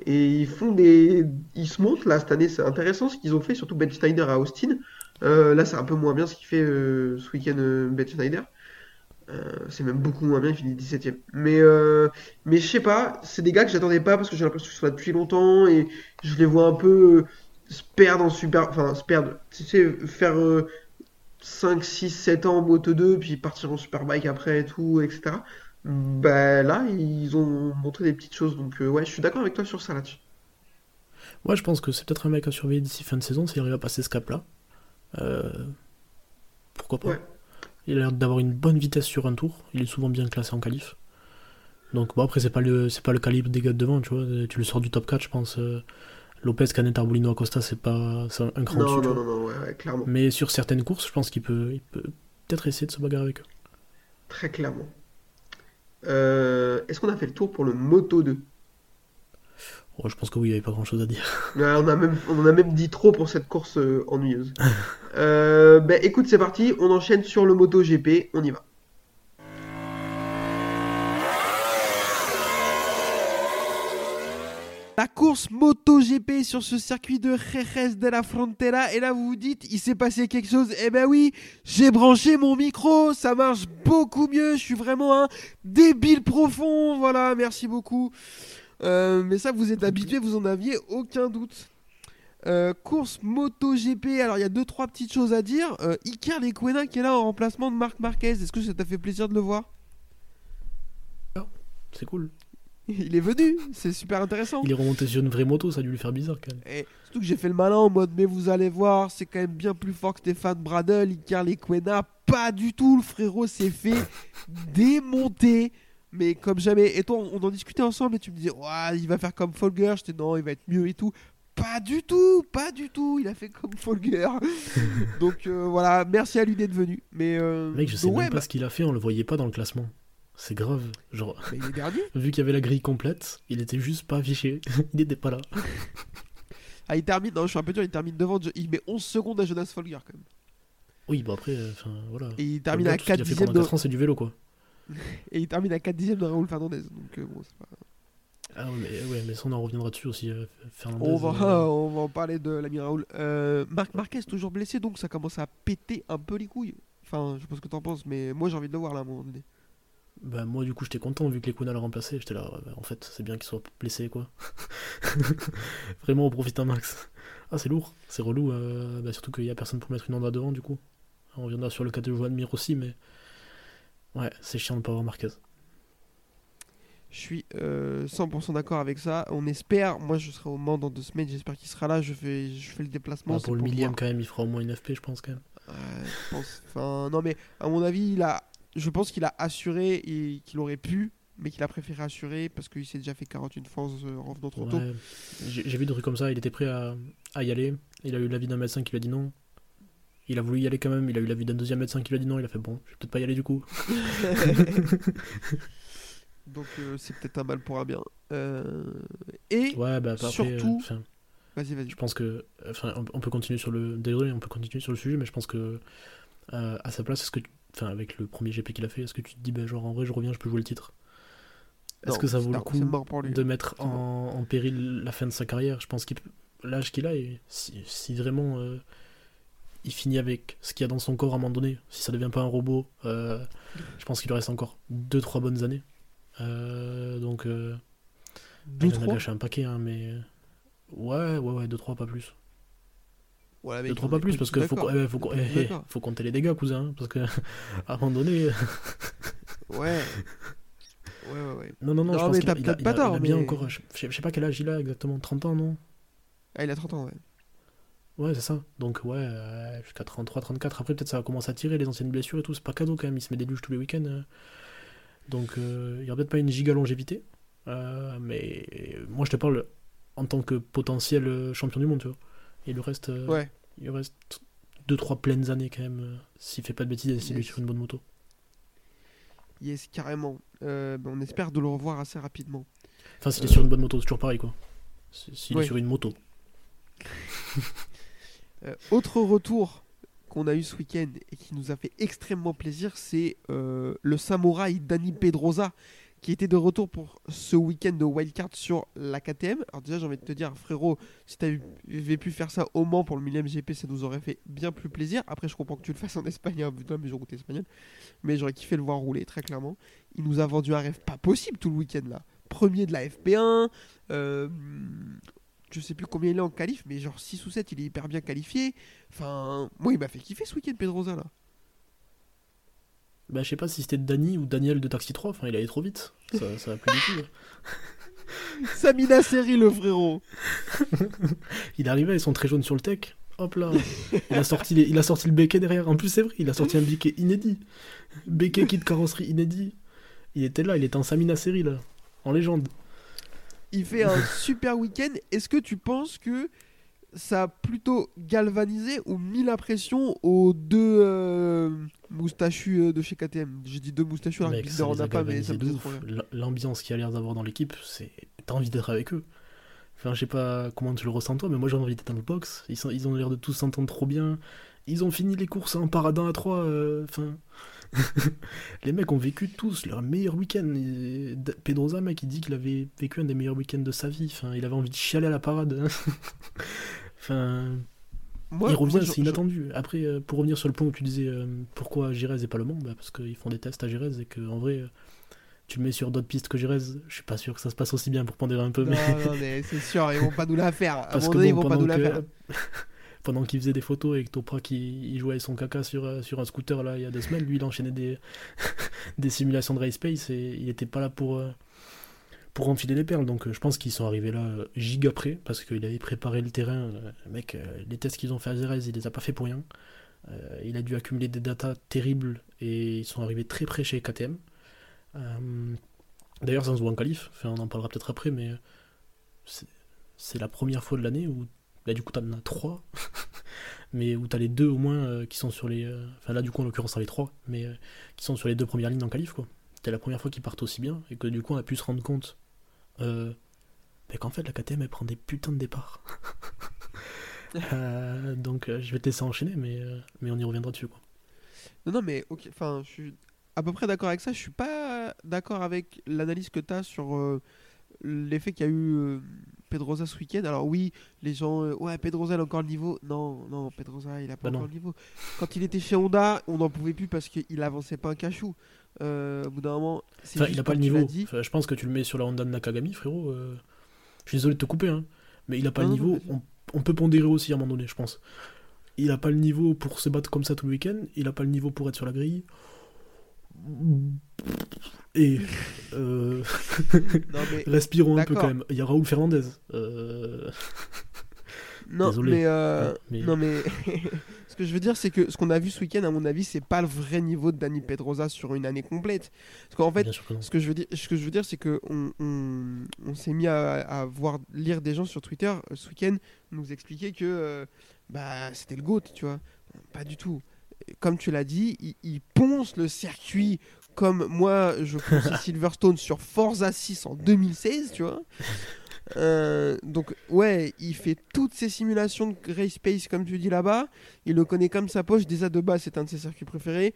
Et ils font des. Ils se montent là cette année, c'est intéressant ce qu'ils ont fait, surtout Ben Schneider à Austin. Euh, là, c'est un peu moins bien ce qu'il fait euh, ce week-end, euh, Ben Schneider. Euh, c'est même beaucoup moins bien, il finit 17ème. Mais, euh, mais je sais pas, c'est des gars que j'attendais pas parce que j'ai l'impression qu'ils sont là depuis longtemps et je les vois un peu se perdre en super. Enfin, se perdre. Tu sais, faire euh, 5, 6, 7 ans en Moto 2 puis partir en Superbike après et tout, etc. Bah là, ils ont montré des petites choses donc euh, ouais, je suis d'accord avec toi sur ça là-dessus. Ouais, je pense que c'est peut-être un mec à surveiller d'ici fin de saison s'il arrive à passer ce cap-là. Euh, pourquoi pas Ouais. Il a l'air d'avoir une bonne vitesse sur un tour. Il est souvent bien classé en qualif. Donc bon, après, c'est pas le c'est pas le calibre des gars de devant, tu vois. Tu le sors du top 4, je pense. euh, Lopez, Canet, Arbolino, Acosta, c'est pas c'est un, cran Non, dessus, non, non, non, ouais, ouais, clairement. Mais sur certaines courses, je pense qu'il peut, il peut peut-être essayer de se bagarrer avec eux. Très clairement. Euh, est-ce qu'on a fait le tour pour le Moto 2? Oh, je pense que oui, il n'y avait pas grand-chose à dire. Ouais, on a même, on en a même dit trop pour cette course euh, ennuyeuse. Euh, ben écoute, c'est parti, on enchaîne sur le Moto GP, on y va. La course MotoGP sur ce circuit de Jerez de la Frontera. Et là, vous vous dites, il s'est passé quelque chose. Eh ben oui, j'ai branché mon micro. Ça marche beaucoup mieux. Je suis vraiment un débile profond. Voilà, merci beaucoup. Euh, mais ça, vous êtes habitués, vous en aviez aucun doute. Euh, course MotoGP. Alors, il y a deux, trois petites choses à dire. Euh, Iker Lecuona qui est là en remplacement de Marc Marquez. Est-ce que ça t'a fait plaisir de le voir? C'est cool. Il est venu. C'est super intéressant. Il est remonté sur une vraie moto, ça a dû lui faire bizarre quand même. Et surtout que j'ai fait le malin en mode mais vous allez voir, c'est quand même bien plus fort que Stéphane Bradel, Icar Lequena. Pas du tout, le frérot s'est fait démonter. Mais comme jamais. Et toi, on en discutait ensemble et tu me disais, ouais, il va faire comme Folger. J'étais non, il va être mieux et tout. Pas du tout, pas du tout. Il a fait comme Folger. Donc euh, voilà, merci à lui d'être venu. Mais euh, Mec, je sais donc, même ouais, pas ce qu'il a fait, on le voyait pas dans le classement. C'est grave. Genre, bah, il est dernier. vu qu'il y avait la grille complète, il était juste pas affiché. il était pas là. Ah, il termine, non, je suis un peu dur, il termine devant. Il met 11 secondes à Jonas Folger quand même. Oui, bon après, euh, enfin voilà. Et il termine à tout ce qu'il 4 a fait dixièmes de... 4 ans, c'est du vélo quoi. Et il termine à 4 dixièmes de Raoul Fernandez. Donc euh, bon, c'est pas... Ah ouais, mais, ouais, mais ça on en reviendra dessus aussi. euh, Fernandez, On va, euh, on va en parler de l'ami Raoul. Euh, Marc Marquez toujours blessé, donc ça commence à péter un peu les couilles. Enfin, je sais pas ce que t'en penses, mais moi j'ai envie de le voir là à un moment donné. Bah moi du coup j'étais content vu que les Kuna l'a remplacé. J'étais là, bah, en fait c'est bien qu'il soit blessé quoi. Vraiment on profite un max. Ah c'est lourd, c'est relou. euh, bah, surtout qu'il y a personne pour mettre une Honda devant du coup. On reviendra sur le cas de Joan Mir aussi, mais ouais c'est chiant de pas avoir Marquez. Je suis euh, 100% d'accord avec ça. On espère, moi je serai au Mans dans deux semaines, j'espère qu'il sera là. Je fais, je fais le déplacement. C'est pour le millième voir. quand même il fera au moins une FP je pense quand même. Ouais, je pense. Enfin, non, mais à mon avis, il a, je pense qu'il a assuré et qu'il aurait pu, mais qu'il a préféré assurer parce qu'il s'est déjà fait 41 fois en revenant trop tôt. Ouais, J'ai j'ai vu des trucs comme ça, il était prêt à, à y aller. Il a eu l'avis d'un médecin qui lui a dit non. Il a voulu y aller quand même, il a eu l'avis d'un deuxième médecin qui lui a dit non, il a fait bon, je vais peut-être pas y aller du coup. Donc euh, c'est peut-être un mal pour un bien. Euh, Et Ouais, bah après, Surtout- euh, vas-y, vas-y. je pense que. Enfin, on, peut continuer sur le. Désolé, on peut continuer sur le sujet, mais je pense que. euh, à sa place, est-ce que. tu- Enfin, avec le premier GP qu'il a fait, est-ce que tu te dis, ben genre en vrai, je reviens, je peux jouer le titre? Est-ce que ça vaut le coup de mettre en, en péril la fin de sa carrière? Je pense qu'il L'âge qu'il a, et si, si vraiment. euh, il finit avec ce qu'il y a dans son corps à un moment donné, si ça devient pas un robot, euh, je pense qu'il lui reste encore 2-3 bonnes années. Euh, donc, euh, Deux, il en a gâché un paquet, hein, mais. Ouais, ouais, ouais, 2-3, pas plus. Voilà, mec, 2 3 on pas plus, parce que faut, d'accord. eh, faut, eh, faut compter les dégâts, cousin. hein, Parce que, à un moment donné. Ouais. Ouais, ouais, ouais. Non, non, non, Non, je pense qu'il a, pas a- il a tort, bien mais- encore. Je sais je sais pas quel âge il a exactement, 30 ans, non? Ah, il a 30 ans, ouais. Ouais, c'est ça. Donc, ouais, euh, jusqu'à 33, 34. Après, peut-être ça va commencer à tirer les anciennes blessures et tout. C'est pas cadeau quand même. Il se met des douches tous les week-ends. euh. Donc, euh, il y aura peut-être pas une giga longévité. Euh, mais moi, je te parle en tant que potentiel champion du monde, tu vois. Et le reste, euh, Ouais. il lui reste 2-3 pleines années quand même. euh, S'il fait pas de bêtises et s'il est sur une bonne moto. Yes, carrément. Euh, ben, on espère de le revoir assez rapidement. Enfin, s'il est Euh. sur une bonne moto, c'est toujours pareil, quoi. S'il Ouais. est sur une moto. Euh, autre retour qu'on a eu ce week-end et qui nous a fait extrêmement plaisir, c'est le samouraï Dani Pedrosa qui était de retour pour ce week-end de wildcard sur la KTM. Alors déjà, j'ai envie de te dire, frérot, si tu avais pu faire ça au Mans pour le millième GP, ça nous aurait fait bien plus plaisir. Après, je comprends que tu le fasses en Espagne, hein, putain, mais j'ai route espagnol. Mais j'aurais kiffé le voir rouler, très clairement. Il nous a vendu un rêve pas possible tout le week-end là. Premier de la FP1, euh, je sais plus combien il est en qualif, mais genre 6 ou 7, il est hyper bien qualifié. Enfin, moi, il m'a fait kiffer ce week-end, Pedrosa là. Bah, je sais pas si c'était Dany ou Daniel de Taxi 3, enfin, il allait trop vite. Ça, ça va plus du tout. Samina Seri, le frérot. Il arrivé, ils sont très jaunes sur le tech. Hop là. Il a sorti, les- il a sorti le béquet derrière. En plus, c'est vrai, il a sorti un béquet inédit. Béquet kit carrosserie inédit. Il était là, il était en Samina série là. En légende. Il fait un super week-end. Est-ce que tu penses que ça a plutôt galvanisé ou mis la pression aux deux euh, moustachus euh, de chez KTM J'ai dit deux moustachus, alors que les a pas, mais ça me trop L'ambiance qu'il y a l'air d'avoir dans l'équipe, c'est. T'as envie d'être avec eux. Enfin, je sais pas comment tu le ressens toi, mais moi j'ai envie d'être dans le box. Ils, sont, ils ont l'air de tous s'entendre trop bien. Ils ont fini les courses en paradin à 3. Enfin. les mecs ont vécu tous leur meilleur week-end. Pedrosa, mec, il dit qu'il avait vécu un des meilleurs week-ends de sa vie. Enfin, il avait envie de chialer à la parade. enfin. Moi, il revient, c'est inattendu. Après, euh, pour revenir sur le point où tu disais euh, pourquoi Girez et pas Le Mans, bah, parce qu'ils font des tests à Girez et que en vrai, tu le mets sur d'autres pistes que Girez, je suis pas sûr que ça se passe aussi bien pour pondérer un peu. Non, mais... non, mais c'est sûr, ils vont pas nous la faire. À un que ils vont pas nous la faire. pendant qu'il faisait des photos et que Toprak il, il jouait son caca sur, euh, sur un scooter là il y a deux semaines, lui il enchaînait des, des simulations de race pace et il était pas là pour, euh, pour enfiler les perles. Donc euh, je pense qu'ils sont arrivés là giga près parce qu'il avait préparé le terrain. Mec, les tests qu'ils ont fait à Jerez, il les a pas fait pour rien. Il a dû accumuler des datas terribles et ils sont arrivés très près chez KTM. D'ailleurs, ça se voit en qualif, enfin, on en parlera peut-être après, mais c'est la première fois de l'année où Là, du coup, t'en as trois, mais où t'as les deux au moins euh, qui sont sur les. euh, Enfin, là, du coup, en l'occurrence, t'as les trois, mais euh, qui sont sur les deux premières lignes en qualif, quoi. C'était la première fois qu'ils partent aussi bien, et que du coup, on a pu se rendre compte euh, bah, qu'en fait, la KTM, elle prend des putains de départs. Donc, je vais te laisser enchaîner, mais, mais on y reviendra dessus, quoi. Non, non, mais ok, enfin, je suis à peu près d'accord avec ça. Je suis pas d'accord avec l'analyse que tu as sur l'effet qu'il y a eu euh, Pedrosa ce week-end. Alors, oui, les gens, euh, ouais, Pedrosa, il a encore le niveau. Non, non, Pedrosa, il a pas Bah encore le niveau. Quand il était chez Honda, on n'en pouvait plus parce qu'il avançait pas un cachou. Euh, au bout d'un moment, Enfin, il a pas le niveau. dit. Enfin, je pense que tu le mets sur la Honda de Nakagami, frérot. euh, Je suis désolé de te couper, hein. Mais il a pas Non, le niveau. on, on peut pondérer aussi à un moment donné, je pense. Il a pas le niveau pour se battre comme ça tout le week-end. Il a pas le niveau pour être sur la grille. Et euh, Non, mais respirons un peu quand même. Il y a Raoul Fernandez. Euh, Non, mais, euh, mais- non, mais ce que je veux dire, c'est que ce qu'on a vu ce week-end, à mon avis, c'est pas le vrai niveau de Dani Pedrosa sur une année complète. Parce qu'en fait, que ce que je veux dire, ce que je veux dire, c'est que on, on- on s'est mis à, à voir lire des gens sur Twitter euh, ce week-end nous expliquer que euh, bah c'était le GOAT, tu vois. Pas du tout. Comme tu l'as dit, il, il ponce le circuit comme moi je ponce Silverstone sur Forza 6 en 2016, tu vois. Euh, donc ouais, il fait toutes ces simulations de race pace comme tu dis là-bas. Il le connaît comme sa poche. Déjà de base, c'est un de ses circuits préférés.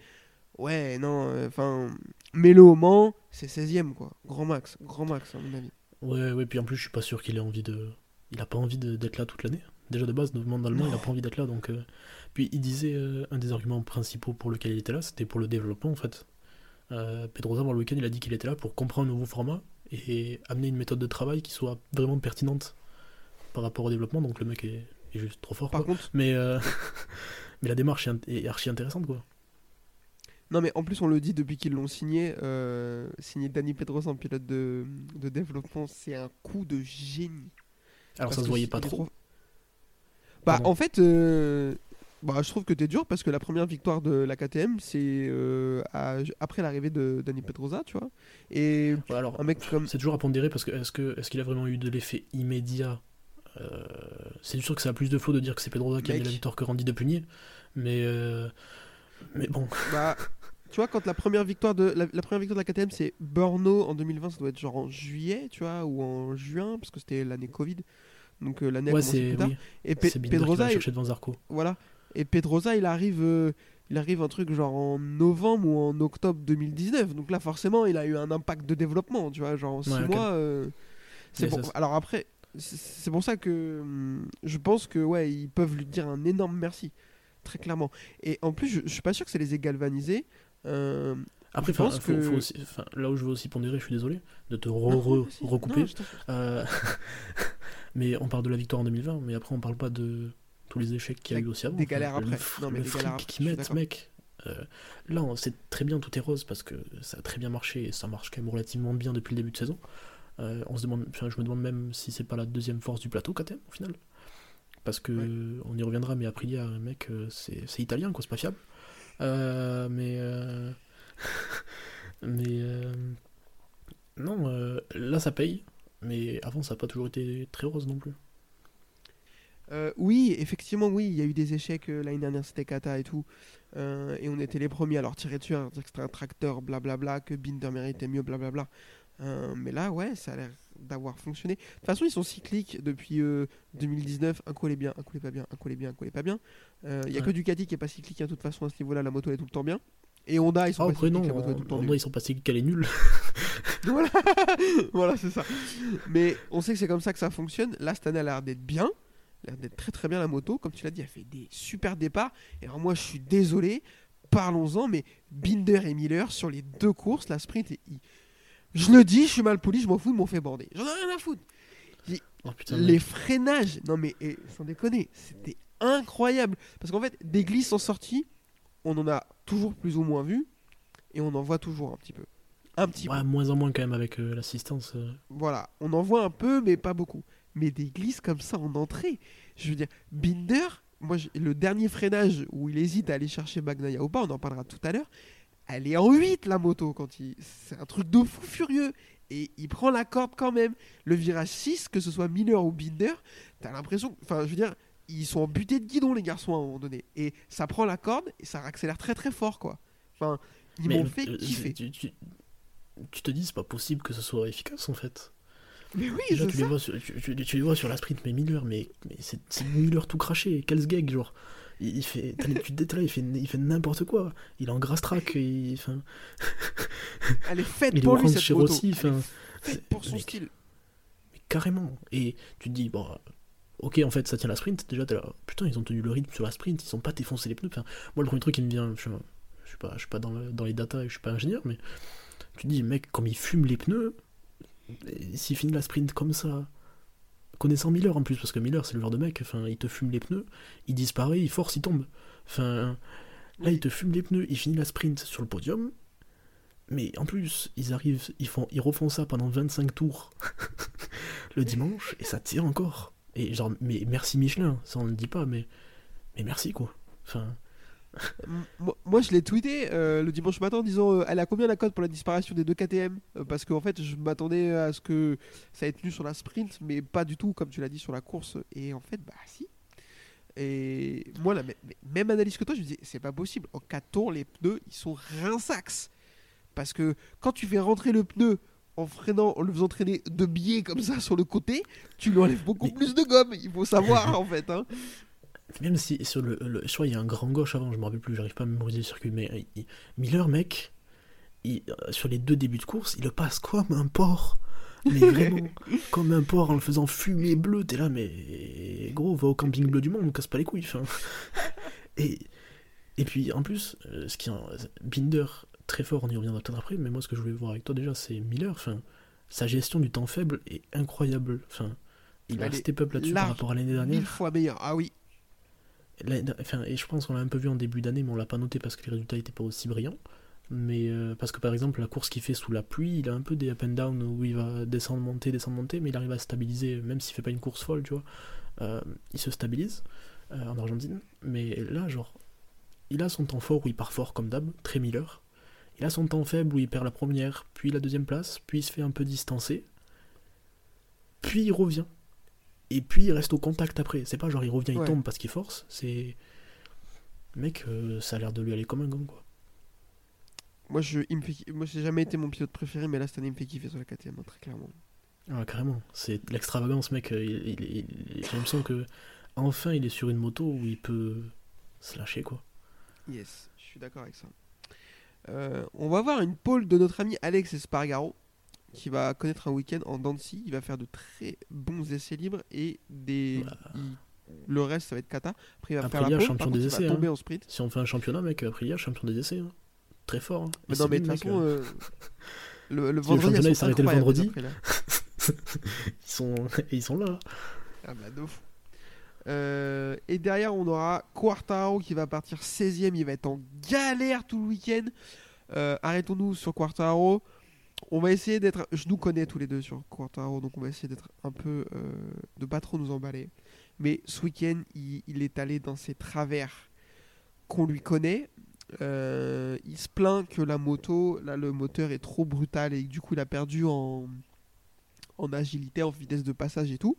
Ouais, non, enfin, mets-le au Mans, c'est 16ème quoi. Grand max, grand max à mon avis. Ouais, ouais, puis en plus, je suis pas sûr qu'il ait envie de. Il a pas envie d'être là toute l'année. Déjà de base, demande allemand, il a pas envie d'être là. Donc, euh, Puis il disait euh, un des arguments principaux pour lequel il était là, c'était pour le développement en fait. Euh, Pedrosa, avant le week-end, il a dit qu'il était là pour comprendre un nouveau format et amener une méthode de travail qui soit vraiment pertinente par rapport au développement. Donc le mec est, est juste trop fort. Par quoi. contre, Mais, euh, mais la démarche est, archi intéressante quoi. non mais en plus on le dit depuis qu'ils l'ont signé, euh, signé Danny Pedrosa en pilote de, de développement, c'est un coup de génie. Alors Parce ça se voyait pas trop. Bah Pardon. en fait, euh, bah, je trouve que t'es dur parce que la première victoire de la KTM, c'est euh, après l'arrivée de Danny Pedrosa, tu vois. Et Ouais, alors, un mec comme C'est toujours à pondérer parce que est-ce que est-ce qu'il a vraiment eu de l'effet immédiat Euh, C'est sûr que ça a plus de flow de dire que c'est Pedrosa qui a mis la victoire que Randy de mais euh, mais bon, Bah, tu vois, quand la première victoire de la, la première victoire de la KTM, c'est Brno en 2020, ça doit être genre en juillet, tu vois, ou en juin, parce que c'était l'année Covid. Donc l'année ouais c'est oui, Et Pe- qui Pedrosa, l'a il- cherché devant Zarco. voilà. Et Pedrosa, il arrive, euh, il arrive un truc genre en novembre ou en octobre 2019. Donc là, forcément, il a eu un impact de développement, tu vois, genre en 6 Ouais, ok. mois. euh, c'est ça, Alors après, c'est- pour ça que hum, je pense que ouais, ils peuvent lui dire un énorme merci, très clairement. Et en plus, je, je suis pas sûr que ça les ait galvanisés. Euh, Après, je pense faut- que- faut aussi- enfin, là où je veux aussi pondérer, je suis désolé de te re- non, re- vas-y. recouper. Non. Euh, mais on parle de la victoire en 2020, mais après on parle pas de tous les échecs qu'il y a eu aussi avant. des galères le après. fr- Non, mais le des fric galères suis mettent, mec. euh, là, on- c'est très bien, tout est rose parce que ça a très bien marché et ça marche quand même relativement bien depuis le début de saison. Euh, on se demande, enfin, je me demande même si c'est pas la deuxième force du plateau KTM au final. Parce que Ouais. on y reviendra, mais Aprilia, mec, euh, c'est c'est italien quoi, c'est pas fiable. Euh, mais mais non, là ça paye, mais avant ça n'a pas toujours été très rose non plus. Euh, oui, effectivement, oui, il y a eu des échecs euh, l'année dernière, c'était Kata et tout. Euh, et on était les premiers à leur tirer dessus, à dire que c'était un tracteur, blablabla, que Binder méritait mieux, blablabla. Mais là, ouais, ça a l'air d'avoir fonctionné. De toute façon, ils sont cycliques depuis euh, 2019. Un coup elle est bien, un coup elle est pas bien, un coup elle est bien, un coup elle est pas bien. Il y a Ouais. que Ducati qui est pas cyclique, hein, de toute façon, à ce niveau-là, la moto elle est tout le temps bien. Et Honda, ils sont Ah, pas cycliques, non, la moto est tout le temps vrai, ils sont passés qu'elle est nulle. voilà, voilà c'est ça. Mais on sait que c'est comme ça que ça fonctionne. Là, cette année, elle a l'air d'être bien. Elle a l'air d'être très très bien la moto. Comme tu l'as dit, elle fait des super départs. Et alors, moi, je suis désolé. Parlons-en, mais Binder et Miller sur les deux courses, la sprint, et il- je le dis, je suis mal poli, je m'en fous, ils m'ont fait bander. J'en ai rien à foutre. Oh putain, les freinages, non mais eh, sans déconner, c'était incroyable. Parce qu'en fait, des glisses en sortie, on en a toujours plus ou moins vu. Et on en voit toujours un petit peu. Un petit peu. Ouais, moins en moins quand même avec euh, l'assistance. euh. Voilà, on en voit un peu, mais pas beaucoup. Mais des glisses comme ça en entrée. Je veux dire, Binder, moi, le dernier freinage où il hésite à aller chercher Bagnaia ou pas, on en parlera tout à l'heure. Elle est en 8 la moto quand il. C'est un truc de fou furieux. Et il prend la corde quand même. Le virage 6, que ce soit Miller ou Binder, t'as l'impression. Enfin, je veux dire, ils sont butés de guidon, les garçons, à un moment donné. Et ça prend la corde et ça accélère très très fort, quoi. Enfin, ils m'ont fait euh, kiffer. Tu, tu- tu te dis, c'est pas possible que ce soit efficace en fait. Mais oui, Déjà, tu les, vois sur, tu, tu- tu les vois sur la sprint, mais Miller, mais, mais c'est Miller tout craché, Kelsgeg, genre. Il, il fait, tu te là, il fait, il fait n'importe quoi. Il est en grass track, il, Elle est faite il pour lui, cette moto. Rossi, Elle est faite pour son mec, style. mais carrément. Et tu te dis, bon, ok, en fait, ça tient la sprint. Déjà, t'es là, putain, ils ont tenu le rythme sur la sprint, ils ont pas défoncé les pneus. Enfin, moi, le premier truc qui me vient, je, je suis pas, je suis pas dans, le- dans les datas et je suis pas ingénieur, mais tu te dis, mec, comme il fume les pneus, s'il finit la sprint comme ça, connaissant Miller en plus, parce que Miller, c'est le genre de mec, enfin, il te fume les pneus, il disparaît, il force, il tombe. Enfin, là, il te fume les pneus, il finit la sprint sur le podium. Mais en plus, ils arrivent, ils font, ils refont ça pendant 25 tours le dimanche et ça tire encore. Et genre, mais merci Michelin, ça on ne le dit pas, mais mais merci quoi. Enfin, Moi, je l'ai tweeté euh, le dimanche matin en disant euh, elle a combien la cote pour la disparition des deux KTM Euh, Parce qu'en fait, je m'attendais à ce que ça ait tenu sur la sprint, mais pas du tout, comme tu l'as dit, sur la course. Et en fait, bah si. Et moi, la mê- mê- même analyse que toi, je me disais c'est pas possible. En 4 tours, les pneus, ils sont rinsax. Parce que quand tu fais rentrer le pneu en freinant, en le faisant traîner de biais comme ça sur le côté, tu lui enlèves beaucoup Mais- plus de gomme. Il faut savoir en fait. Hein. Même si sur le, le je crois il y a un grand gauche avant, je me rappelle plus, j'arrive pas à mémoriser le circuit, mais euh, il- Miller mec, il- euh, sur les deux débuts de course, il le passe comme un porc. Mais vraiment, comme un porc en le faisant fumer bleu, t'es là, mais gros, va au camping bleu du monde, on casse pas les couilles. enfin. Et, et puis en plus, euh, ce qui est Binder, très fort, on y reviendra peut-être après, mais moi ce que je voulais voir avec toi déjà, c'est Miller, enfin, sa gestion du temps faible est incroyable. Enfin, il a Elle step up là-dessus par rapport à l'année dernière. Mille fois meilleur. Ah oui. Et je pense qu'on l'a un peu vu en début d'année, mais on l'a pas noté parce que les résultats n'étaient pas aussi brillants. Mais euh, parce que par exemple, la course qu'il fait sous la pluie, il a un peu des up and down où il va descendre, monter, descendre, monter, mais il arrive à se stabiliser, même s'il fait pas une course folle, tu vois. Euh, il se stabilise euh, en Argentine. Mais là, genre, il a son temps fort où il part fort comme d'hab, très Miller. Il a son temps faible où il perd la première, puis la deuxième place, puis il se fait un peu distancer. Puis il revient. Et puis il reste au contact après. C'est pas genre il revient, il tombe parce qu'il force. C'est. Mec, euh, ça a l'air de lui aller comme un gant, quoi. Moi, je, il me fait, moi, j'ai jamais été mon pilote préféré, mais là, cette année, il me fait kiffer sur la KTM, hein, très clairement. Ah, carrément. C'est de l'extravagance, mec. euh, il- il- il- J'ai l'impression que. Enfin, il est sur une moto où il peut. se lâcher quoi. Yes, je suis d'accord avec ça. Euh, on va voir une pole de notre ami Alex Espargaro qui va connaître un week-end en Dancy. Il va faire de très bons essais libres et des. Bah. il- Le reste, ça va être kata. Après, il va faire la champion contre, des il va essais, tomber hein. en sprint. Si on fait un championnat, mec, Aprilia, champion des essais. hein. Très fort. hein. Mais non, mais de toute façon, euh, euh, le, le Si le vendredi, championnat, il le vendredi. Aprilia. ils, sont... ils sont là. Ah bah de fou. Euh, et derrière, on aura Quartaro qui va partir 16ème. Il va être en galère tout le week-end. Euh, Arrêtons-nous sur Quartaro. On va essayer d'être. Je nous connais tous les deux sur Quartaro, donc on va essayer d'être un peu. euh, de pas trop nous emballer. Mais ce week-end, il, est allé dans ses travers qu'on lui connaît. Euh, il se plaint que la moto, là, le moteur est trop brutal et du coup, il a perdu en, en agilité, en vitesse de passage et tout.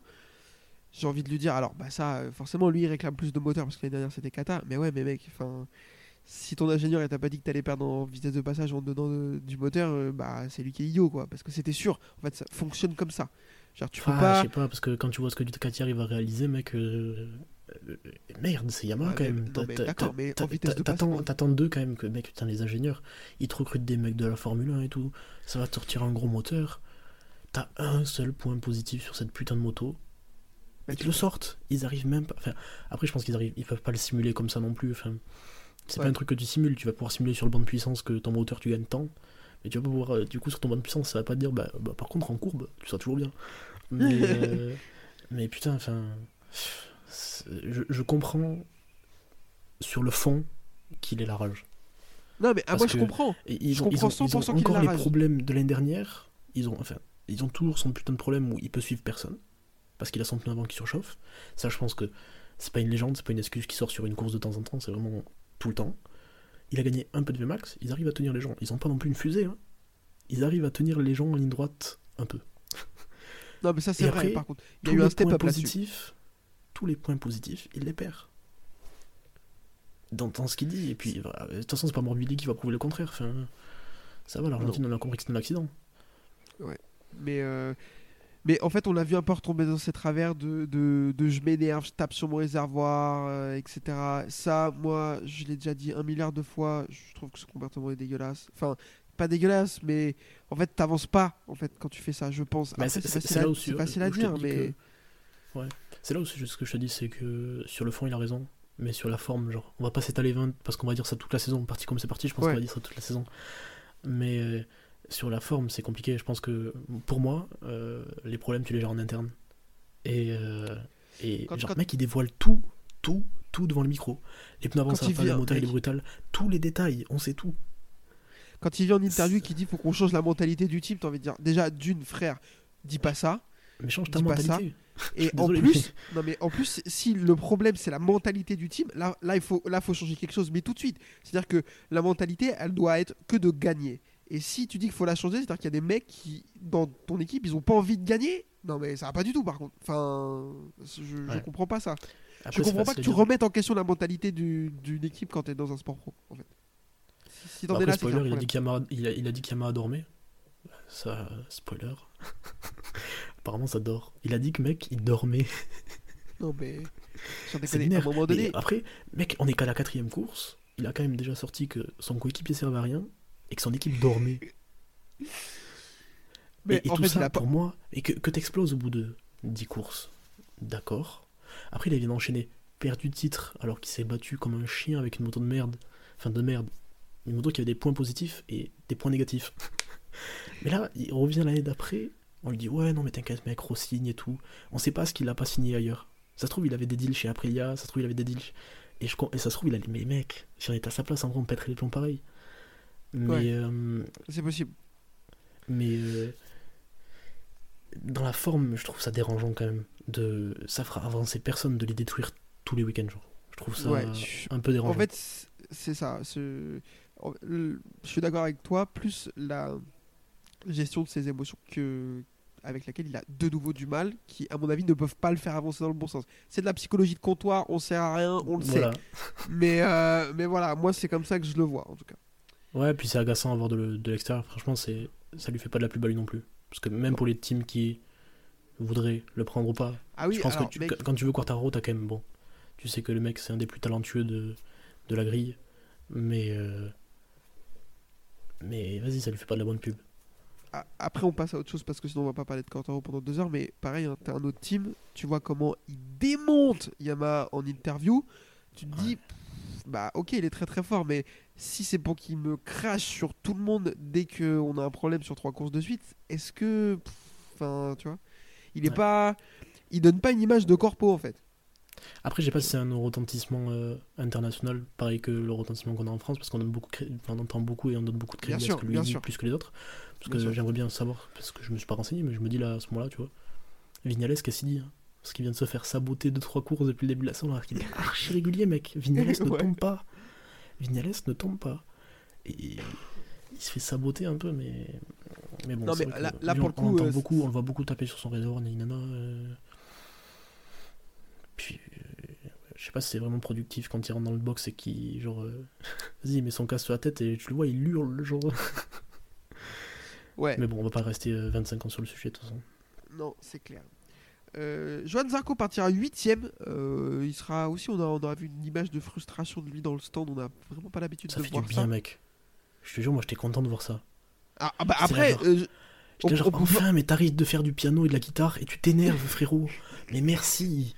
J'ai envie de lui dire, alors, bah ça, euh, forcément, lui, il réclame plus de moteur parce que l'année dernière, c'était Kata. Mais ouais, mais mec, enfin, si ton ingénieur t'a pas dit que t'allais perdre en vitesse de passage en dedans de- du moteur, euh, bah c'est lui qui est idiot, quoi. Parce que c'était sûr. En fait, ça fonctionne comme ça. Genre, tu peux Ah, pas. je sais pas, parce que quand tu vois ce que Ducati arrive à réaliser, mec. euh, euh, merde, c'est Yamaha Ah, quand mais- même. non, T'as- mais t'as- d'accord, mais t'as- en vitesse de t'attends- d'eux quand même que, mec, putain, les ingénieurs, ils te recrutent des mecs de la Formule 1 et tout. Ça va te sortir un gros moteur. T'as un seul point positif sur cette putain de moto. Ils te le sortent. Ils arrivent même pas. Enfin, après, je pense qu'ils arrivent. Ils peuvent pas le simuler comme ça non plus. Enfin, c'est Ouais. pas un truc que tu simules. Tu vas pouvoir simuler sur le banc de puissance que ton moteur tu gagnes tant. Mais tu vas pas pouvoir. euh, Du coup, sur ton banc de puissance, ça va pas te dire. Bah, bah, par contre, en courbe, tu seras toujours bien. Mais, euh, mais putain, enfin. Je, je comprends sur le fond qu'il est la rage. Non, mais ah, moi, je comprends. Ils, Je ont, ils, comprends ont, ils ont 100% qu'il encore les rage. problèmes de l'année dernière. Ils ont, enfin, ils ont toujours son putain de problème où il peut suivre personne. Parce qu'il a son pneu avant qui surchauffe. Ça, je pense que c'est pas une légende, c'est pas une excuse qui sort sur une course de temps en temps, c'est vraiment tout le temps. Il a gagné un peu de VMAX, ils arrivent à tenir les gens. Ils ont pas non plus une fusée. Hein. Ils arrivent à tenir les gens en ligne droite un peu. Non, mais ça, c'est vrai, après, par contre. Il y tous a eu les un step points positifs, tous les points positifs, il les perd. Dans, dans ce qu'il dit, et puis voilà, de toute façon, c'est pas Morbidelli qui va prouver le contraire. Enfin, ça va, l'Argentine, on a compris que c'était un accident. Mais, euh, mais en fait, on l'a vu un peu retomber dans ces travers de, de, de je m'énerve, je tape sur mon réservoir, euh, etc. Ça, moi, je l'ai déjà dit un milliard de fois, je trouve que ce comportement est dégueulasse. Enfin, pas dégueulasse, mais en fait, t'avances pas en fait quand tu fais ça, je pense. Après, c'est- facile, là à, où je- facile à où dire, mais. C'est là où ce que je te dis, c'est que sur le fond, il a raison. Mais sur la forme, genre, on va pas s'étaler 20 parce qu'on va dire ça toute la saison. Parti comme c'est parti, je pense Ouais. qu'on va dire ça toute la saison. Mais euh, sur la forme, c'est compliqué. Je pense que pour moi, euh, les problèmes, tu les gères en interne. Et, euh, et Quand- genre, quand- mec, il dévoile tout, tout, tout devant le micro. Les pneus avant, Quand ça va il pas, le vient, moteur, il est mec. brutal. Tous les détails, on sait tout. Quand il vient en interview qui dit faut qu'on change la mentalité du type, t'as envie de dire déjà d'une frère, dis pas ça. Mais change ta Dis pas ça. mentalité. Et en plus, non mais en plus, si le problème c'est la mentalité du team, là, là il faut, là faut changer quelque chose, mais tout de suite. C'est-à-dire que la mentalité, elle doit être que de gagner. Et si tu dis qu'il faut la changer, c'est-à-dire qu'il y a des mecs qui, dans ton équipe, ils ont pas envie de gagner. Non mais ça va pas du tout par contre. Enfin, je, je Ouais. comprends pas ça. Après, je comprends pas que tu remettes en question la mentalité du- d'une équipe quand t'es dans un sport pro, en fait. Si, Bah es après, là, spoiler, il a, dit qu'Yamaha- il, a, il a dit qu'Yamaha dormait. Ça, spoiler. Apparemment, ça dort. Il a dit que, mec, il dormait. Non mais, C'est à un moment Mais donné, après, mec, on est qu'à la quatrième course. Il a quand même déjà sorti que son coéquipier servait à rien et que son équipe dormait. mais et et en tout fait, ça, a pour moi, et que, que t'exploses au bout de 10 courses. D'accord. Après, il vient d'enchaîner perdu de titre alors qu'il s'est battu comme un chien avec une moto de merde. Enfin, de merde. Une moto qui avait des points positifs et des points négatifs. Mais là, il revient l'année d'après. On lui dit Ouais, non, mais t'inquiète, mec, re-signe et tout. On sait pas ce qu'il a pas signé ailleurs. Ça se trouve, il avait des deals chez Aprilia. Ça se trouve, il avait des deals. Et, je, et ça se trouve, il a dit Mais mec, si on était à sa place, en vrai, on pèterait les plombs pareil. Mais. Ouais. euh, C'est possible. mais euh, dans la forme, je trouve ça dérangeant quand même. De, ça fera avancer personne de les détruire tous les week-ends. Genre. Je trouve ça Ouais, je- un peu dérangeant. En fait, c'est- ça. Je suis d'accord avec toi, plus la gestion de ses émotions que avec laquelle il a de nouveau du mal, qui à mon avis ne peuvent pas le faire avancer dans le bon sens. C'est de la psychologie de comptoir, on sert à rien, on le voilà. sait. Mais, euh, mais voilà, moi c'est comme ça que je le vois en tout cas. Ouais, puis c'est agaçant à voir de, le- de l'extérieur. Franchement, c'est, ça lui fait pas de la plus belle non plus. Parce que même pour les teams qui voudraient le prendre ou pas, Ah oui, je pense alors, que tu- quand tu veux Quartaro, t'as quand même bon. Tu sais que le mec, c'est un des plus talentueux de, de la grille. Mais. euh, Mais vas-y, ça lui fait pas de la bonne pub. Après, on passe à autre chose parce que sinon on va pas parler de Quartaro pendant deux heures. Mais pareil, hein, t'as un autre team, tu vois comment il démonte Yamaha en interview. Tu te dis, pff, bah ok, il est très très fort, mais si c'est pour qu'il me crache sur tout le monde dès qu'on a un problème sur trois courses de suite, est-ce que. Enfin, tu vois, il est Ouais. pas. Il donne pas une image de corpo en fait. Après, je sais pas si c'est un retentissement euh, international, pareil que le retentissement qu'on a en France, parce qu'on donne beaucoup de cré- enfin, on entend beaucoup et on donne beaucoup de crédit à ce que lui dit sûr. plus que les autres. Parce Bien que j'aimerais bien savoir, parce que je me suis pas renseigné, mais je me dis là à ce moment-là, tu vois. Vignales, qu'est-ce qu'il dit hein? Parce qu'il vient de se faire saboter 2-3 courses depuis le début de la saison, alors qu'il est archi régulier, mec. Vignales ne tombe pas. Vignales ne tombe pas. Et il se fait saboter un peu, mais. Mais bon, Non, mais là- pour on, le coup, on entend euh, beaucoup, on le voit beaucoup taper sur son réservoir, nana. Euh... Puis, euh, je sais pas si c'est vraiment productif quand il rentre dans le box et qu'il, genre, euh, vas-y, il met son casque sur la tête et tu le vois, il hurle, genre. Ouais. Mais bon, on va pas rester euh, 25 ans sur le sujet, de toute façon. Non, c'est clair. Euh, Johan Zarco partira 8ème. il sera aussi, on a, on a vu une image de frustration de lui dans le stand. On a vraiment pas l'habitude Ça de fait du voir bien, ça. mec. Je te jure, moi, j'étais content de voir ça. Ah, ah bah après, euh, J'étais genre, enfin, mais t'arrives de faire du piano et de la guitare et tu t'énerves, frérot. Mais merci.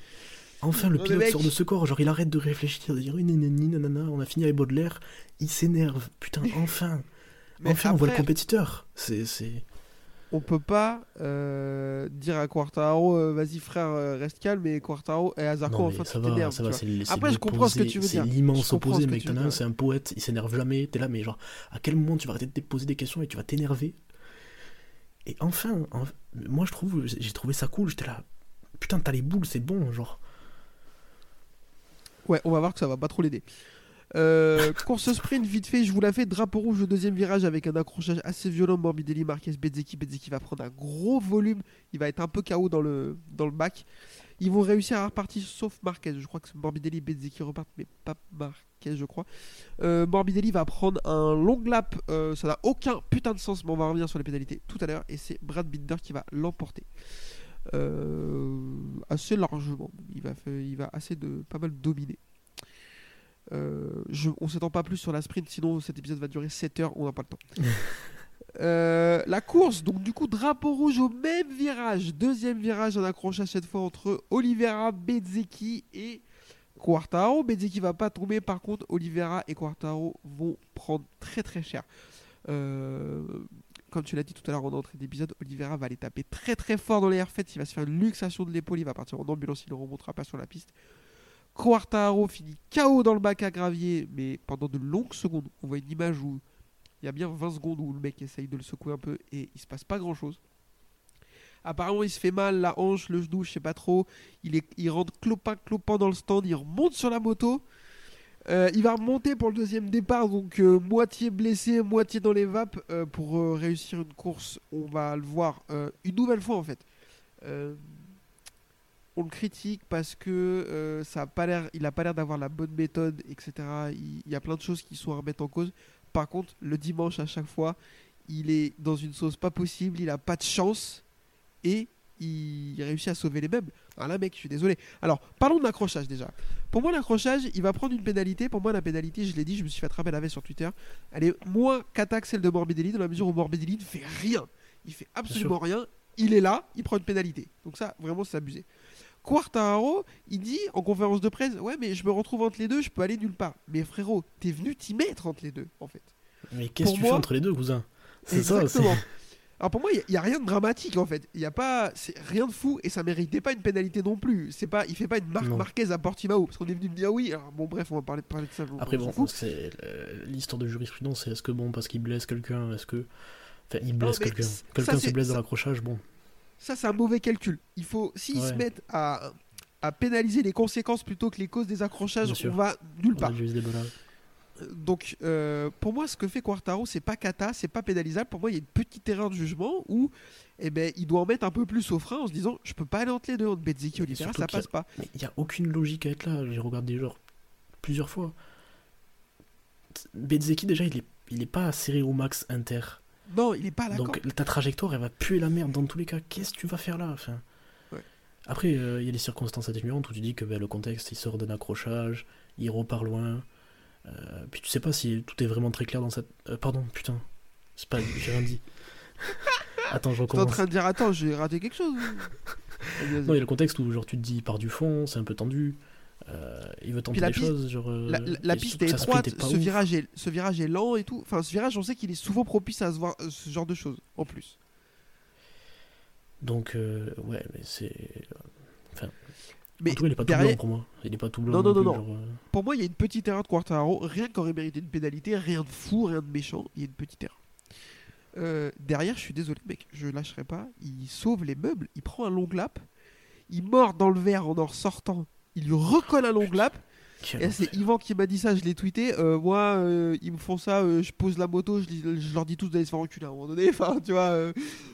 Enfin, le Non, pilote mec- sort de ce corps, genre il arrête de réfléchir, de dire nanani, nanana, on a fini avec Baudelaire, il s'énerve. Putain, enfin. mais enfin, on voit le compétiteur. C'est. C'est- on peut pas euh, dire à Quartaro, euh, vas-y frère, euh, reste calme, et Quartaro et à Zarco, Non, mais enfin ça va, ça va. c'est c'est Après, je comprends ce que tu veux C'est dire. l'immense Je comprends opposé, mec. T'en as un, c'est un poète, il s'énerve jamais. T'es là, mais genre, à quel moment tu vas arrêter de te poser des questions et tu vas t'énerver? Et enfin, en- moi je trouve, j'ai trouvé ça cool. J'étais là, putain, t'as les boules, c'est bon, genre. Ouais, on va voir que ça va pas trop l'aider. Euh, course sprint, vite fait, je vous la fais. Drapeau rouge au deuxième virage avec un accrochage assez violent. Morbidelli, Marquez, Bezzecchi. Bezzecchi va prendre un gros volume. Il va être un peu KO dans le, dans le bac. Ils vont réussir à repartir sauf Marquez. Je crois que c'est Morbidelli et Bezzecchi repartent, mais pas Marquez, je crois. Euh, Morbidelli va prendre un long lap. euh, ça n'a aucun putain de sens, mais on va revenir sur les pénalités tout à l'heure. Et c'est Brad Binder qui va l'emporter. Assez largement. Il va, il va assez de pas mal dominer. Euh, je, on s'étend pas plus sur la sprint, sinon cet épisode va durer 7 heures, on n'a pas le temps. Euh, la course, donc du coup, drapeau rouge au même virage. Deuxième virage, un accrochage cette fois entre Oliveira, Bezzecchi et Quartaro. Bezzecchi va pas tomber, par contre, Oliveira et Quartaro vont prendre très très cher. Euh, comme tu l'as dit tout à l'heure en entrée d'épisode, Oliveira va aller taper très très fort dans les airfets. Il va se faire une luxation de l'épaule, il va partir en ambulance, il ne remontera pas sur la piste. Quartaro finit KO dans le bac à gravier, mais pendant de longues secondes. On voit une image où il y a bien 20 secondes où le mec essaye de le secouer un peu et il se passe pas grand chose. Apparemment, il se fait mal, la hanche, le genou, je sais pas trop. Il, rentre clopin clopin dans le stand, il remonte sur la moto. Euh, il va remonter pour le deuxième départ, donc euh, moitié blessé, moitié dans les vapes euh, pour réussir une course. On va le voir une nouvelle fois en fait. On le critique parce que euh, ça a pas l'air, il a pas l'air d'avoir la bonne méthode, etc. Il, il y a plein de choses qui sont à remettre en cause. Par contre, le dimanche à chaque fois, il est dans une sauce pas possible, il a pas de chance et il réussit à sauver les meubles. Ah là, mec, je suis désolé. Alors, parlons de l'accrochage déjà. Pour moi, l'accrochage, il va prendre une pénalité. Pour moi, la pénalité, je l'ai dit, je me suis fait attraper la veille sur Twitter. Elle est moins cata que celle de Morbidelli, dans la mesure où Morbidelli ne fait rien. Il fait absolument rien. Il est là, il prend une pénalité. Donc ça, vraiment, c'est abusé. Quartaro, il dit en conférence de presse, ouais, mais je me retrouve entre les deux, je peux aller nulle part. Mais frérot, t'es venu t'y mettre entre les deux, en fait. Mais qu'est-ce que tu moi- fais entre les deux, cousin? C'est ça, Exactement. Alors pour moi, il n'y a, rien de dramatique en fait. Il y a pas, c'est rien de fou et ça méritait pas une pénalité non plus. C'est pas, il fait pas une marque. Marquez à Portimao parce qu'on est venu me dire oui. Alors bon, bref, on va parler, parler de ça. Après, bon, c'est euh, l'histoire de jurisprudence, c'est est-ce que bon, parce qu'il blesse quelqu'un, est-ce que. Enfin, il blesse quelqu'un. Quelqu'un se blesse dans l'accrochage, bon. Ça, c'est un mauvais calcul. Il faut, s'ils se mettent à, à pénaliser les conséquences plutôt que les causes des accrochages, on va nulle part. balades. Donc, euh, pour moi, ce que fait Quartaro, c'est pas cata, c'est pas pénalisable. Pour moi, il y a une petite erreur de jugement où, eh ben, il doit en mettre un peu plus au frein en se disant, je peux pas aller entre les deux entre Bezzecchi et Oliveira, ça a- passe pas. Il n'y a aucune logique à être là. J'ai regardé genre plusieurs fois. Bezzeki, déjà, il est, il est pas serré au max inter. Non, il est pas d'accord. Donc ta trajectoire, elle va puer la merde dans tous les cas. Qu'est-ce que tu vas faire là enfin, Ouais. Après, euh, il y a des circonstances atténuantes où tu dis que ben, le contexte, il sort d'un accrochage, il repart loin. Euh, puis tu sais pas si tout est vraiment très clair dans cette. euh, pardon, putain. C'est pas. J'ai rien dit. Attends, je T'es en recommence. train de dire, attends, j'ai raté quelque chose. Non, il y a le contexte où genre tu te dis il part du fond, c'est un peu tendu. Euh, il veut tenter la des piste- choses, genre. euh, La, la- la et piste est étroite, est ce ouf. virage est, ce virage est lent et tout. Enfin, ce virage, on sait qu'il est souvent propice à voir euh, ce genre de choses, en plus. Donc, euh, ouais, mais c'est. Mais en tout cas, il est pas tout blanc pour moi. Il est pas tout blanc. Non, non, non, genre, euh, Pour moi, il y a une petite erreur de Quartararo, rien qu'aurait mérité une pénalité, rien de fou, rien de méchant, il y a une petite erreur. Euh, derrière, je suis désolé, mec, je lâcherai pas. Il sauve les meubles, il prend un long lap, il mord dans le verre en en ressortant, il lui recolle un long lap. c'est. Yvan qui m'a dit ça, je l'ai tweeté. Euh, moi, euh, ils me font ça, euh, je pose la moto, je, leur dis tous d'aller se faire enculer à un moment donné. Enfin, tu vois,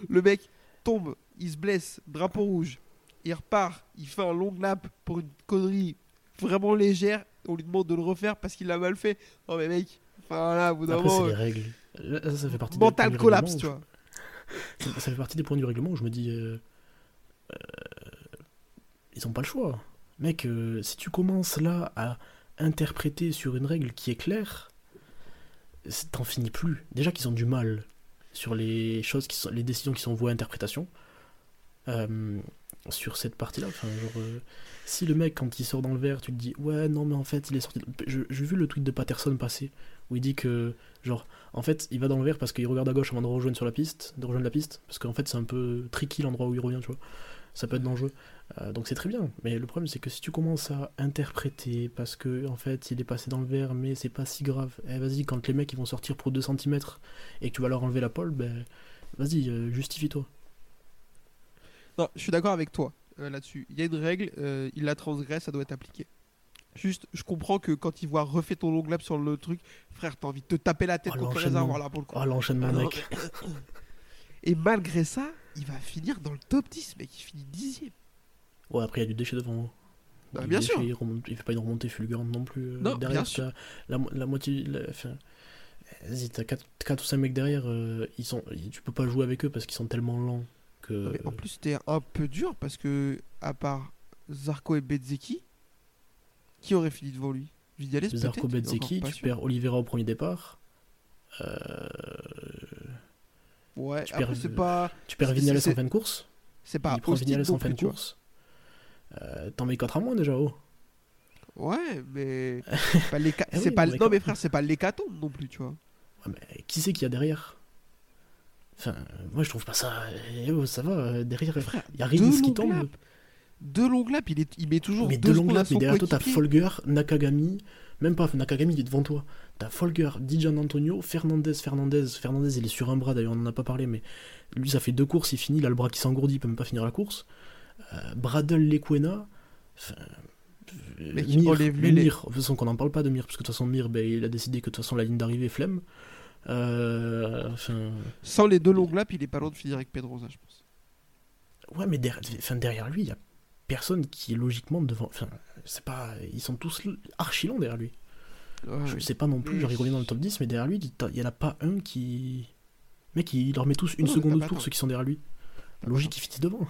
le mec tombe, il se blesse, drapeau rouge, il repart, il fait un long lap pour une connerie vraiment légère. On lui demande de le refaire parce qu'il l'a mal fait. Non, mais mec, enfin là, au Après, c'est les règles. Là, ça fait partie des mental points du collapse, règlement tu vois. je- Ça, fait partie des points du règlement où je me dis. ils ont pas le choix. Mec, euh, si tu commences là à interpréter sur une règle qui est claire, t'en finis plus. Déjà qu'ils ont du mal sur les choses qui sont, les décisions qui sont vouées à interprétation. Euh, sur cette partie-là, euh, si le mec quand il sort dans le verre, tu te dis ouais non mais en fait il est sorti. J'ai vu le tweet de Patterson passer où il dit que genre en fait il va dans le verre parce qu'il regarde à gauche avant de rejoindre sur la piste, de rejoindre la piste, parce qu'en fait c'est un peu tricky l'endroit où il revient, tu vois. Ça peut être dangereux. Euh, donc c'est très bien. Mais le problème c'est que si tu commences à interpréter parce que en fait il est passé dans le verre mais c'est pas si grave. Eh vas-y quand les mecs ils vont sortir pour 2 cm et que tu vas leur enlever la pole, ben vas-y euh, justifie-toi. Non, je suis d'accord avec toi euh, là-dessus. Il y a une règle, il la transgresse, ça doit être appliqué. Juste, je comprends que quand il voit refait ton long lap sur le truc, frère, t'as envie de te taper la tête Oh, contre le l'enchaînement. réservoir là pour le coup. Oh l'enchaînement Ah mec. Et malgré ça, il va finir dans le top 10, mec. Il finit dixième. Ouais après il y a du déchet devant. Il bien déchet, sûr. Il, remonte- il fait pas une remontée fulgurante non plus. euh, Non, derrière, bien sûr. La, la moitié. la- Vas-y, t'as 4, ou 5 mecs derrière, euh, ils sont, tu peux pas jouer avec eux parce qu'ils sont tellement lents que. Non, mais en plus, c'était un peu dur parce que, à part Zarco et Bezzeki, qui aurait fini devant lui? Vidiales Zarco Bezzeki, tu sûr. perds Oliveira au premier départ. Euh, Ouais, tu après, perds- pas. tu perds C'est- Vignales c'est- en fin de course. C'est pas il prend non en fin de course. Euh, T'en mets 4 à moins déjà, oh. Ouais, mais. c'est pas Eh oui, pas... Non, mais frère, c'est pas l'hécatombe non plus, tu vois. Ouais, mais qui c'est qu'il y a derrière? Enfin, moi je trouve pas ça. Eh oh, ça va, euh, derrière. Frère, Il y a Rins qui tombe. laps. Deux longues laps, il, est... il met toujours Mais deux à laps, mais derrière toi t'as. Folger, Nakagami, même pas Nakagami il est devant toi. T'as Folger, Dijan Antonio, Fernandez, Fernandez, Fernandez il est sur un bras d'ailleurs, on en a pas parlé, mais lui ça fait deux courses, il finit, il a le bras qui s'engourdit, il peut même pas finir la course. Euh, Bradel Lequena, euh, il Mir, les- Mir, de toute façon qu'on n'en parle pas de Mir, parce que de toute façon Mir, ben, il a décidé que de toute façon la ligne d'arrivée flemme. Euh, Sans les deux longues laps, il est pas loin de finir avec Pedrosa, je pense. Ouais, mais derrière, enfin, derrière lui, il y a personne qui est logiquement devant. Enfin, c'est pas. Ils sont tous archi longs derrière lui. Ouais. Je sais pas non plus, Mais- il revient dans le top 10, mais derrière lui, il y en a pas un qui. Mec, il leur met tous une Non, mais seconde t'as de pas tour, tort. ceux qui sont derrière lui. Logique, il finit devant.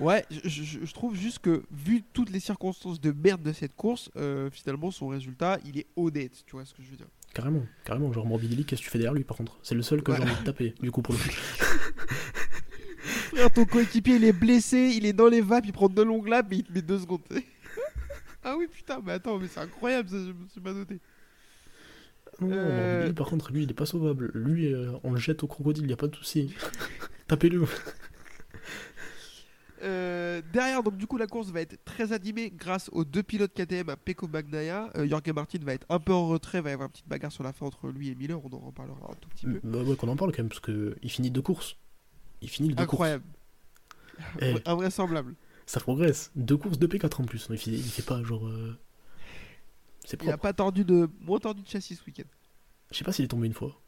Ouais, je, je- je trouve juste que, vu toutes les circonstances de merde de cette course, euh, finalement, son résultat, il est honnête, tu vois ce que je veux dire. Carrément, carrément. Genre Morbidelli, qu'est-ce que tu fais derrière lui par contre? C'est le seul que Ouais. j'ai envie de taper, du coup, pour le coup. Frère, ton coéquipier, il est blessé, il est dans les vapes, il prend deux longues laps, mais il te met deux secondes. ah oui, putain, mais attends, mais c'est incroyable, ça, je me suis pas noté. Non, Euh. Morbidelli, par contre, lui, il est pas sauvable. Lui, euh, on le jette au crocodile, y a pas de souci. Tapez-le. Euh, derrière, donc du coup, la course va être très animée grâce aux deux pilotes KTM à Pecco Bagnaia. Euh, Jorge Martin va être un peu en retrait, va y avoir une petite bagarre sur la fin entre lui et Miller, on en reparlera un tout petit peu. Bah ouais, qu'on en parle quand même, parce que il finit deux courses. Il finit deux Incroyable, courses. Eh, invraisemblable. ça progresse. Deux courses de P4 en plus. Il fait, il fait pas genre. euh, C'est Il a pas tordu de, moins tordu de châssis ce week-end, Je sais pas s'il est tombé une fois.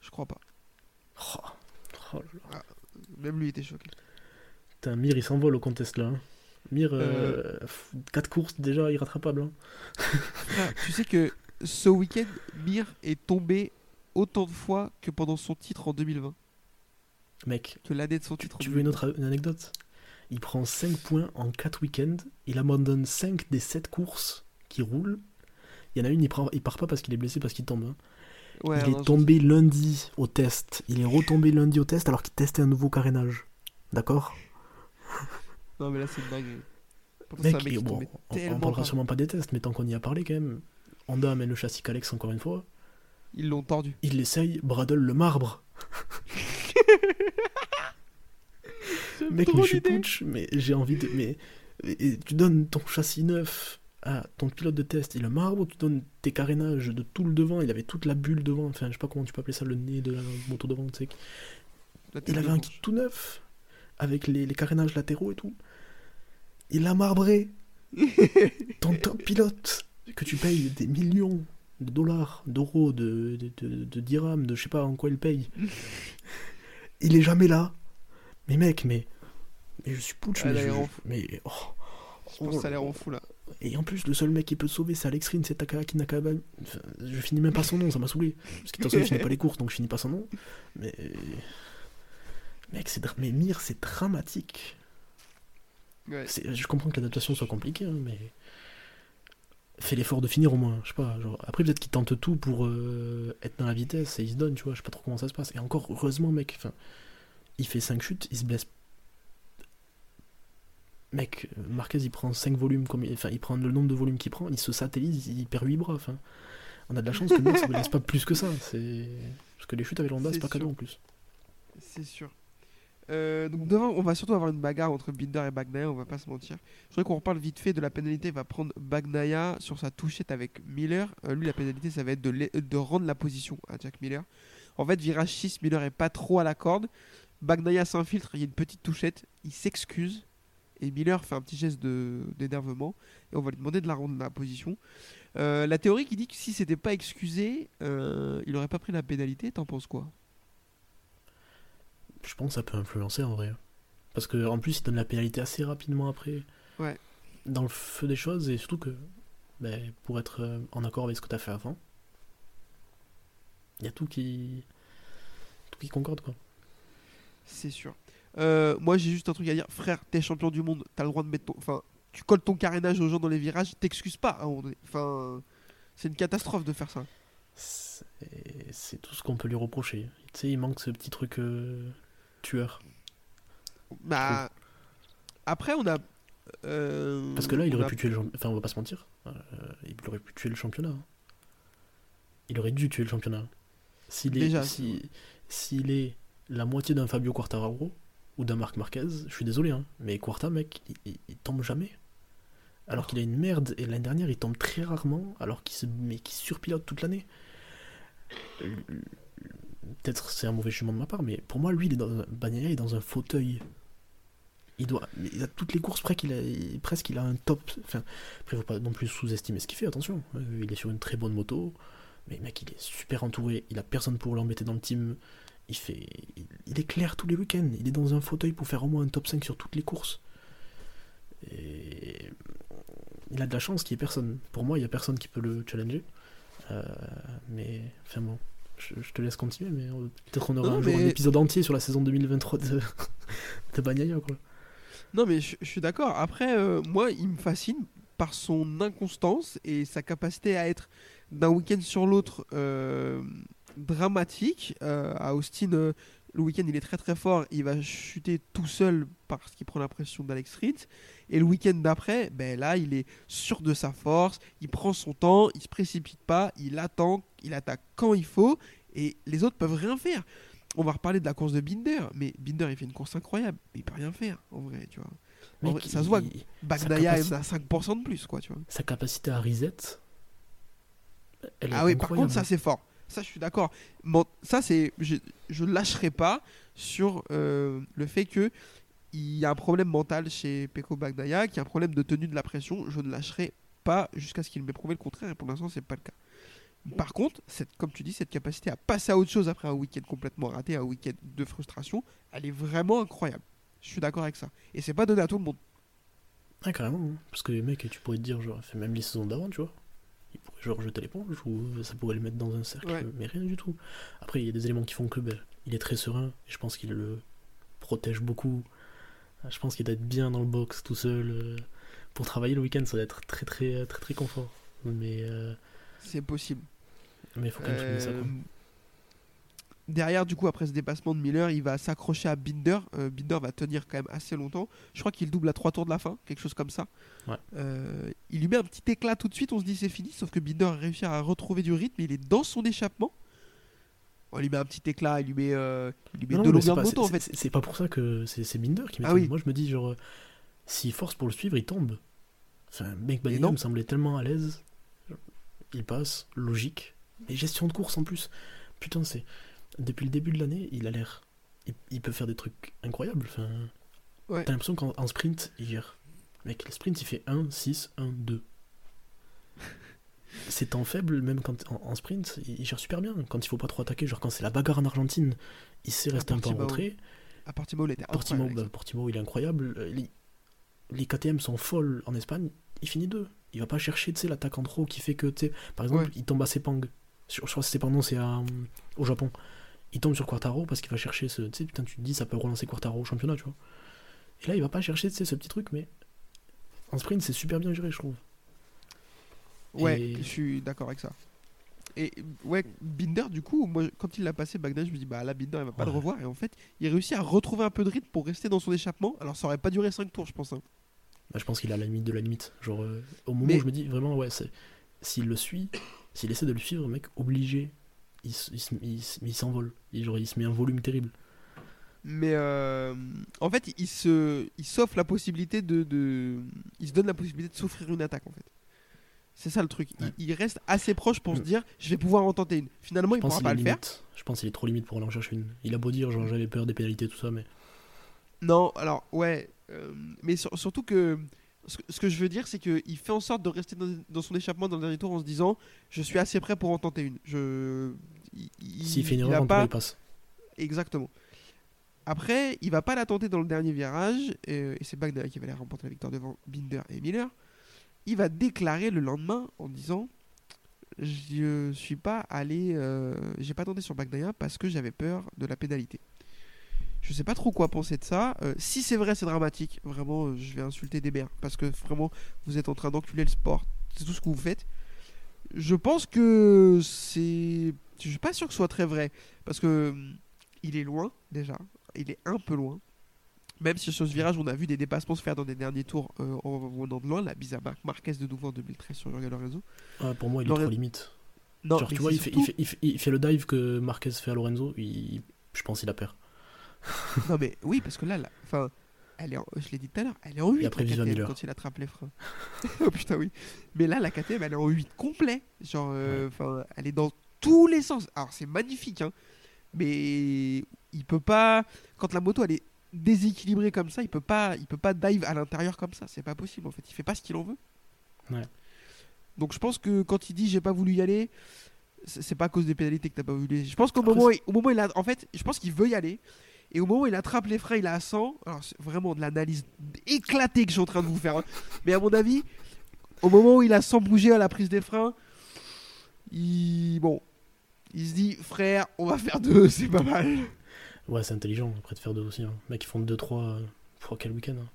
je crois pas. Oh, oh là là. Même lui était choqué. Putain, Mir il s'envole au contest là. hein. Mir, 4 courses déjà irrattrapable. Hein. Frère, tu sais que ce week-end, Mir est tombé autant de fois que pendant son titre en 2020, Mec, que l'année de son titre. en tu veux une 2020. autre une anecdote? Il prend 5 points en 4 week-ends. Il abandonne 5 des 7 courses qui roulent. Il y en a une, il, prend, il part pas parce qu'il est blessé, parce qu'il tombe. hein. Ouais, il non, est tombé lundi au test. Il est retombé lundi au test alors qu'il testait un nouveau carénage. D'accord? Non, mais là, c'est une dinguerie. Mec, bon, on, parlera pas. sûrement pas des tests, mais tant qu'on y a parlé quand même. Honda amène le châssis Calex encore une fois. Ils l'ont tordu. Il l'essaye, Bradle le marbre. Mec, mais je suis putsch, mais j'ai envie de. Mais et- tu donnes ton châssis neuf à ton pilote de test, il le marbre, ou tu donnes tes carénages de tout le devant, il avait toute la bulle devant, enfin je sais pas comment tu peux appeler ça, le nez de la moto devant, tu sais. Il avait un kit tout neuf, avec les, les carénages latéraux et tout. Il l'a marbré. Ton top pilote, que tu payes des millions de dollars, d'euros, de, de, de, de dirhams, de je sais pas en quoi il paye. il est jamais là. Mais mec, mais. Mais je suis putsch, Ah, mais. je- je- mais oh. Je pense que ça les rend fou là. Et en plus, le seul mec qui peut te sauver, c'est Alex Rins, c'est Takahaki Nakaba. Enfin, je finis même pas son nom, ça m'a saoulé. Parce que de toute façon, il finit pas les courses, donc je finis pas son nom. Mais. Mec, c'est. Mais Mir, c'est dramatique. Ouais. Je comprends que l'adaptation soit compliquée, hein, mais. Fais l'effort de finir au moins, je sais pas. Genre... Après, peut-être qu'il tente tout pour euh, être dans la vitesse et il se donne, tu vois. Je sais pas trop comment ça se passe. Et encore, heureusement, mec, enfin, il fait 5 chutes, il se blesse. Mec, Marquez il prend 5 volumes, comme... enfin il prend le nombre de volumes qu'il prend, il se satellise, il perd 8 bras. Enfin, on a de la chance que Mir ça ne blesse pas plus que ça. Parce que les chutes avec l'Honda, c'est pas cadeau en plus. C'est sûr. Euh, donc devant, on va surtout avoir une bagarre entre Binder et Bagnaia, on va pas se mentir. Je voudrais qu'on reparle vite fait de la pénalité. Il va prendre Bagnaia sur sa touchette avec Miller. Euh, lui, la pénalité, ça va être de, rendre la position à Jack Miller. En fait, virage 6, Miller est pas trop à la corde. Bagnaia s'infiltre, il y a une petite touchette, il s'excuse. Et Miller fait un petit geste d'énervement. Et on va lui demander de la rendre la position. Euh, la théorie qui dit que si c'était pas excusé, il aurait pas pris la pénalité. T'en penses quoi? Je pense que ça peut influencer en vrai. Parce que en plus, il donne la pénalité assez rapidement après. Ouais. Dans le feu des choses, et surtout que ben, pour être euh, en accord avec ce que tu as fait avant, il y a tout qui. tout qui concorde quoi. C'est sûr. Euh, moi, j'ai juste un truc à dire. Frère, t'es champion du monde. T'as le droit de mettre ton. Enfin, tu colles ton carénage aux gens dans les virages. T'excuses pas. à un moment donné. Enfin, c'est une catastrophe de faire ça. C'est c'est tout ce qu'on peut lui reprocher. Tu sais, il manque ce petit truc euh, tueur. Bah. Après, on a. euh, Parce que là, il aurait a- pu tuer le championnat. Enfin, on va pas se mentir. euh, il aurait pu tuer le championnat. hein. Il aurait dû tuer le championnat. S'il est, Déjà, si- s'il est la moitié d'un Fabio Quartararo ou d'un Marc Marquez, je suis désolé, hein, mais Quarta, mec, il, il- il tombe jamais. Alors qu'il a une merde, et l'année dernière, il tombe très rarement, alors qu'il se, mais qu'il surpilote toute l'année. Peut-être c'est un mauvais jugement de ma part, mais pour moi, lui, il est dans un, Bagnaia est dans un fauteuil. Il doit, il a toutes les courses près qu'il a, presque il a un top. Enfin, après, faut pas non plus sous-estimer ce qu'il fait. Attention, Euh, il est sur une très bonne moto, mais mec, il est super entouré. Il a personne pour l'embêter dans le team. Il fait, il, est clair tous les week-ends. Il est dans un fauteuil pour faire au moins un top 5 sur toutes les courses. Et il a de la chance qu'il y ait personne. Pour moi, il y a personne qui peut le challenger. Euh, mais enfin bon, je, je te laisse continuer, mais euh, peut-être on aura Non, un jour un mais- épisode entier sur la saison 2023 de, de Bagnaia, quoi. Non, mais je, je suis d'accord. Après, euh, moi, il me fascine par son inconstance et sa capacité à être d'un week-end sur l'autre euh, dramatique. Euh, à Austin, le week-end, il est très très fort. Il va chuter tout seul parce qu'il prend la pression d'Alex Rins. Et le week-end d'après, ben là, il est sûr de sa force. Il prend son temps, il se précipite pas, il attend, il attaque quand il faut. Et les autres peuvent rien faire. On va reparler de la course de Binder, mais Binder il fait une course incroyable, mais il peut rien faire en vrai, tu vois. En vrai, ça se voit. il- capacité- est à 5% de plus, quoi, tu vois. sa capacité à reset. elle est Ah oui, par contre, ça c'est fort. Ça, je suis d'accord. Ça, c'est. Je, je lâcherai pas sur euh, le fait que il y a un problème mental chez Peko Bagnaia, qu'il y a un problème de tenue de la pression. Je ne lâcherai pas jusqu'à ce qu'il m'ait prouvé le contraire, et pour l'instant, c'est pas le cas. Par contre, cette, comme tu dis, cette capacité à passer à autre chose après un week-end complètement raté, un week-end de frustration, elle est vraiment incroyable. Je suis d'accord avec ça. Et c'est pas donné à tout le monde. Ah, carrément. hein. Parce que, mec, tu pourrais te dire, genre, fait même les saisons d'avant, tu vois. Genre, jeter l'éponge ou ça pourrait le mettre dans un cercle, Ouais. mais rien du tout. Après, il y a des éléments qui font que, ben, il est très serein et je pense qu'il le protège beaucoup. Ah, Je pense qu'il doit être bien dans le box tout seul. euh, Pour travailler le week-end, ça doit être très, très, très, très confort. Mais. euh, C'est possible. Mais il faut quand même ça. Euh, Quoi. Derrière, du coup, après ce dépassement de Miller, il va s'accrocher à Binder. Euh, Binder va tenir quand même assez longtemps. Je crois qu'il double à 3 tours de la fin, quelque chose comme ça. Ouais. Euh, il lui met un petit éclat tout de suite, on se dit c'est fini, sauf que Binder a réussi à retrouver du rythme, il est dans son échappement. On lui met un petit éclat, il lui met, euh, il lui met Non, mais de pas- moto en fait. c'est- pas pour ça que c'est Binder qui Ah m'étonne. oui. Moi je me dis, genre, s'il force pour le suivre, il tombe. Enfin, mec, Mais Bagnaia me semblait tellement à l'aise. Il passe, logique. Et gestion de course en plus. Putain, c'est. Depuis le début de l'année, il a l'air. Il, il peut faire des trucs incroyables. Enfin, Ouais. T'as l'impression qu'en en sprint, il gère. Mec, le sprint, il fait 1, 6, 1, 2. C'est temps faible, même quand en, en sprint, il, gère super bien. Quand il faut pas trop attaquer, genre quand c'est la bagarre en Argentine, il sait rester un peu en retrait. À Portimao, il était Portimao, bah, Portimao, il est incroyable. Euh, Les, les KTM sont folles en Espagne. Il finit deux. Il va pas chercher, l'attaque en trop qui fait que, par exemple, Ouais. il tombe à Sepang. Je, je crois que c'est Sepang, non, c'est euh, au Japon. Il tombe sur Quartaro parce qu'il va chercher ce. Tu sais, putain, tu te dis, ça peut relancer Quartaro au championnat, tu vois. Et là, il va pas chercher, tu sais, ce petit truc, mais en sprint, c'est super bien géré, je trouve. Ouais, Et- je suis d'accord avec ça. Et ouais, Binder, du coup, moi, quand il l'a passé Bagdad, je me dis, bah là, Binder, il va pas le revoir. Et en fait, il réussit à retrouver un peu de rythme pour rester dans son échappement. Alors, ça aurait pas duré 5 tours, je pense. hein. Bah, je pense qu'il à la limite de la limite. Genre, euh, au moment Mais- où je me dis, vraiment, ouais, c'est. S'il le suit, s'il essaie de le suivre, mec, obligé, il, il, il il s'envole. Il, genre, il se met un volume terrible. Mais euh, en fait, il se, il s'offre la possibilité de, de, il se donne la possibilité de s'offrir une attaque en fait. C'est ça le truc. Il- Ouais. Il, reste assez proche pour se Mm. dire, je vais pouvoir en tenter une. Finalement, il Je pense pourra pas le faire. limite. Je pense qu'il est trop limite pour en chercher une. Il a beau dire, genre, j'avais peur des pénalités, tout ça, mais. Non, alors ouais, euh, mais sur- surtout que ce, que ce que je veux dire, c'est qu'il fait en sorte de rester dans, dans son échappement dans le dernier tour en se disant, je suis assez prêt pour en tenter une. Je, il- il- S'il fait une erreur, en pas- il passe. Exactement. Après, il va pas la tenter dans le dernier virage, euh, et c'est Bagnaia qui va aller remporter la victoire devant Binder et Miller. Il va déclarer le lendemain en disant Je suis pas allé, euh, j'ai pas tenté sur Bagnaia parce que j'avais peur de la pénalité. Je sais pas trop quoi penser de ça. Euh, si c'est vrai, c'est dramatique. Vraiment, euh, je vais insulter des mères parce que vraiment, vous êtes en train d'enculer le sport. C'est tout ce que vous faites. Je pense que c'est. Je suis pas sûr que ce soit très vrai parce que hum, il est loin déjà. Il est un peu loin. Même si sur ce virage, on a vu des dépassements se faire dans des derniers tours euh, en venant de loin. La bise à Marc Marquez de nouveau en 2013 sur Jorge Lorenzo. Ouais, pour moi, il est Lorenzo- trop limite. Non, genre, tu vois, il fait, il, surtout- fait, il, fait, il fait le dive que Marquez fait à Lorenzo, je pense qu'il a peur. Non, mais oui, parce que là, là enfin, elle est en- je l'ai dit tout à l'heure, elle est en 8 après, la KTM, quand il attrape les freins. oh putain, oui. Mais là, la KTM, elle est en 8 complet. Genre, euh, elle est dans tous les sens. Alors, c'est magnifique, hein. Mais il peut pas. Quand la moto, elle est déséquilibrée comme ça, il peut pas, il peut pas dive à l'intérieur comme ça. C'est pas possible, en fait. Il fait pas ce qu'il en veut. Ouais. Donc, je pense que quand il dit j'ai pas voulu y aller, c'est pas à cause des pénalités que t'as pas voulu. Je pense qu'au Après, moment, au moment il a. En fait, je pense qu'il veut y aller. Et au moment où il attrape les freins, il est à 100. Alors, c'est vraiment de l'analyse éclatée que je suis en train de vous faire. hein. Mais à mon avis, au moment où il a 100 bouger à la prise des freins, il. Bon. Il se dit, frère, on va faire deux, c'est pas mal. Ouais, c'est intelligent, après de faire deux aussi. Hein. Mec, ils font 2-3. Euh... pour quel week-end hein.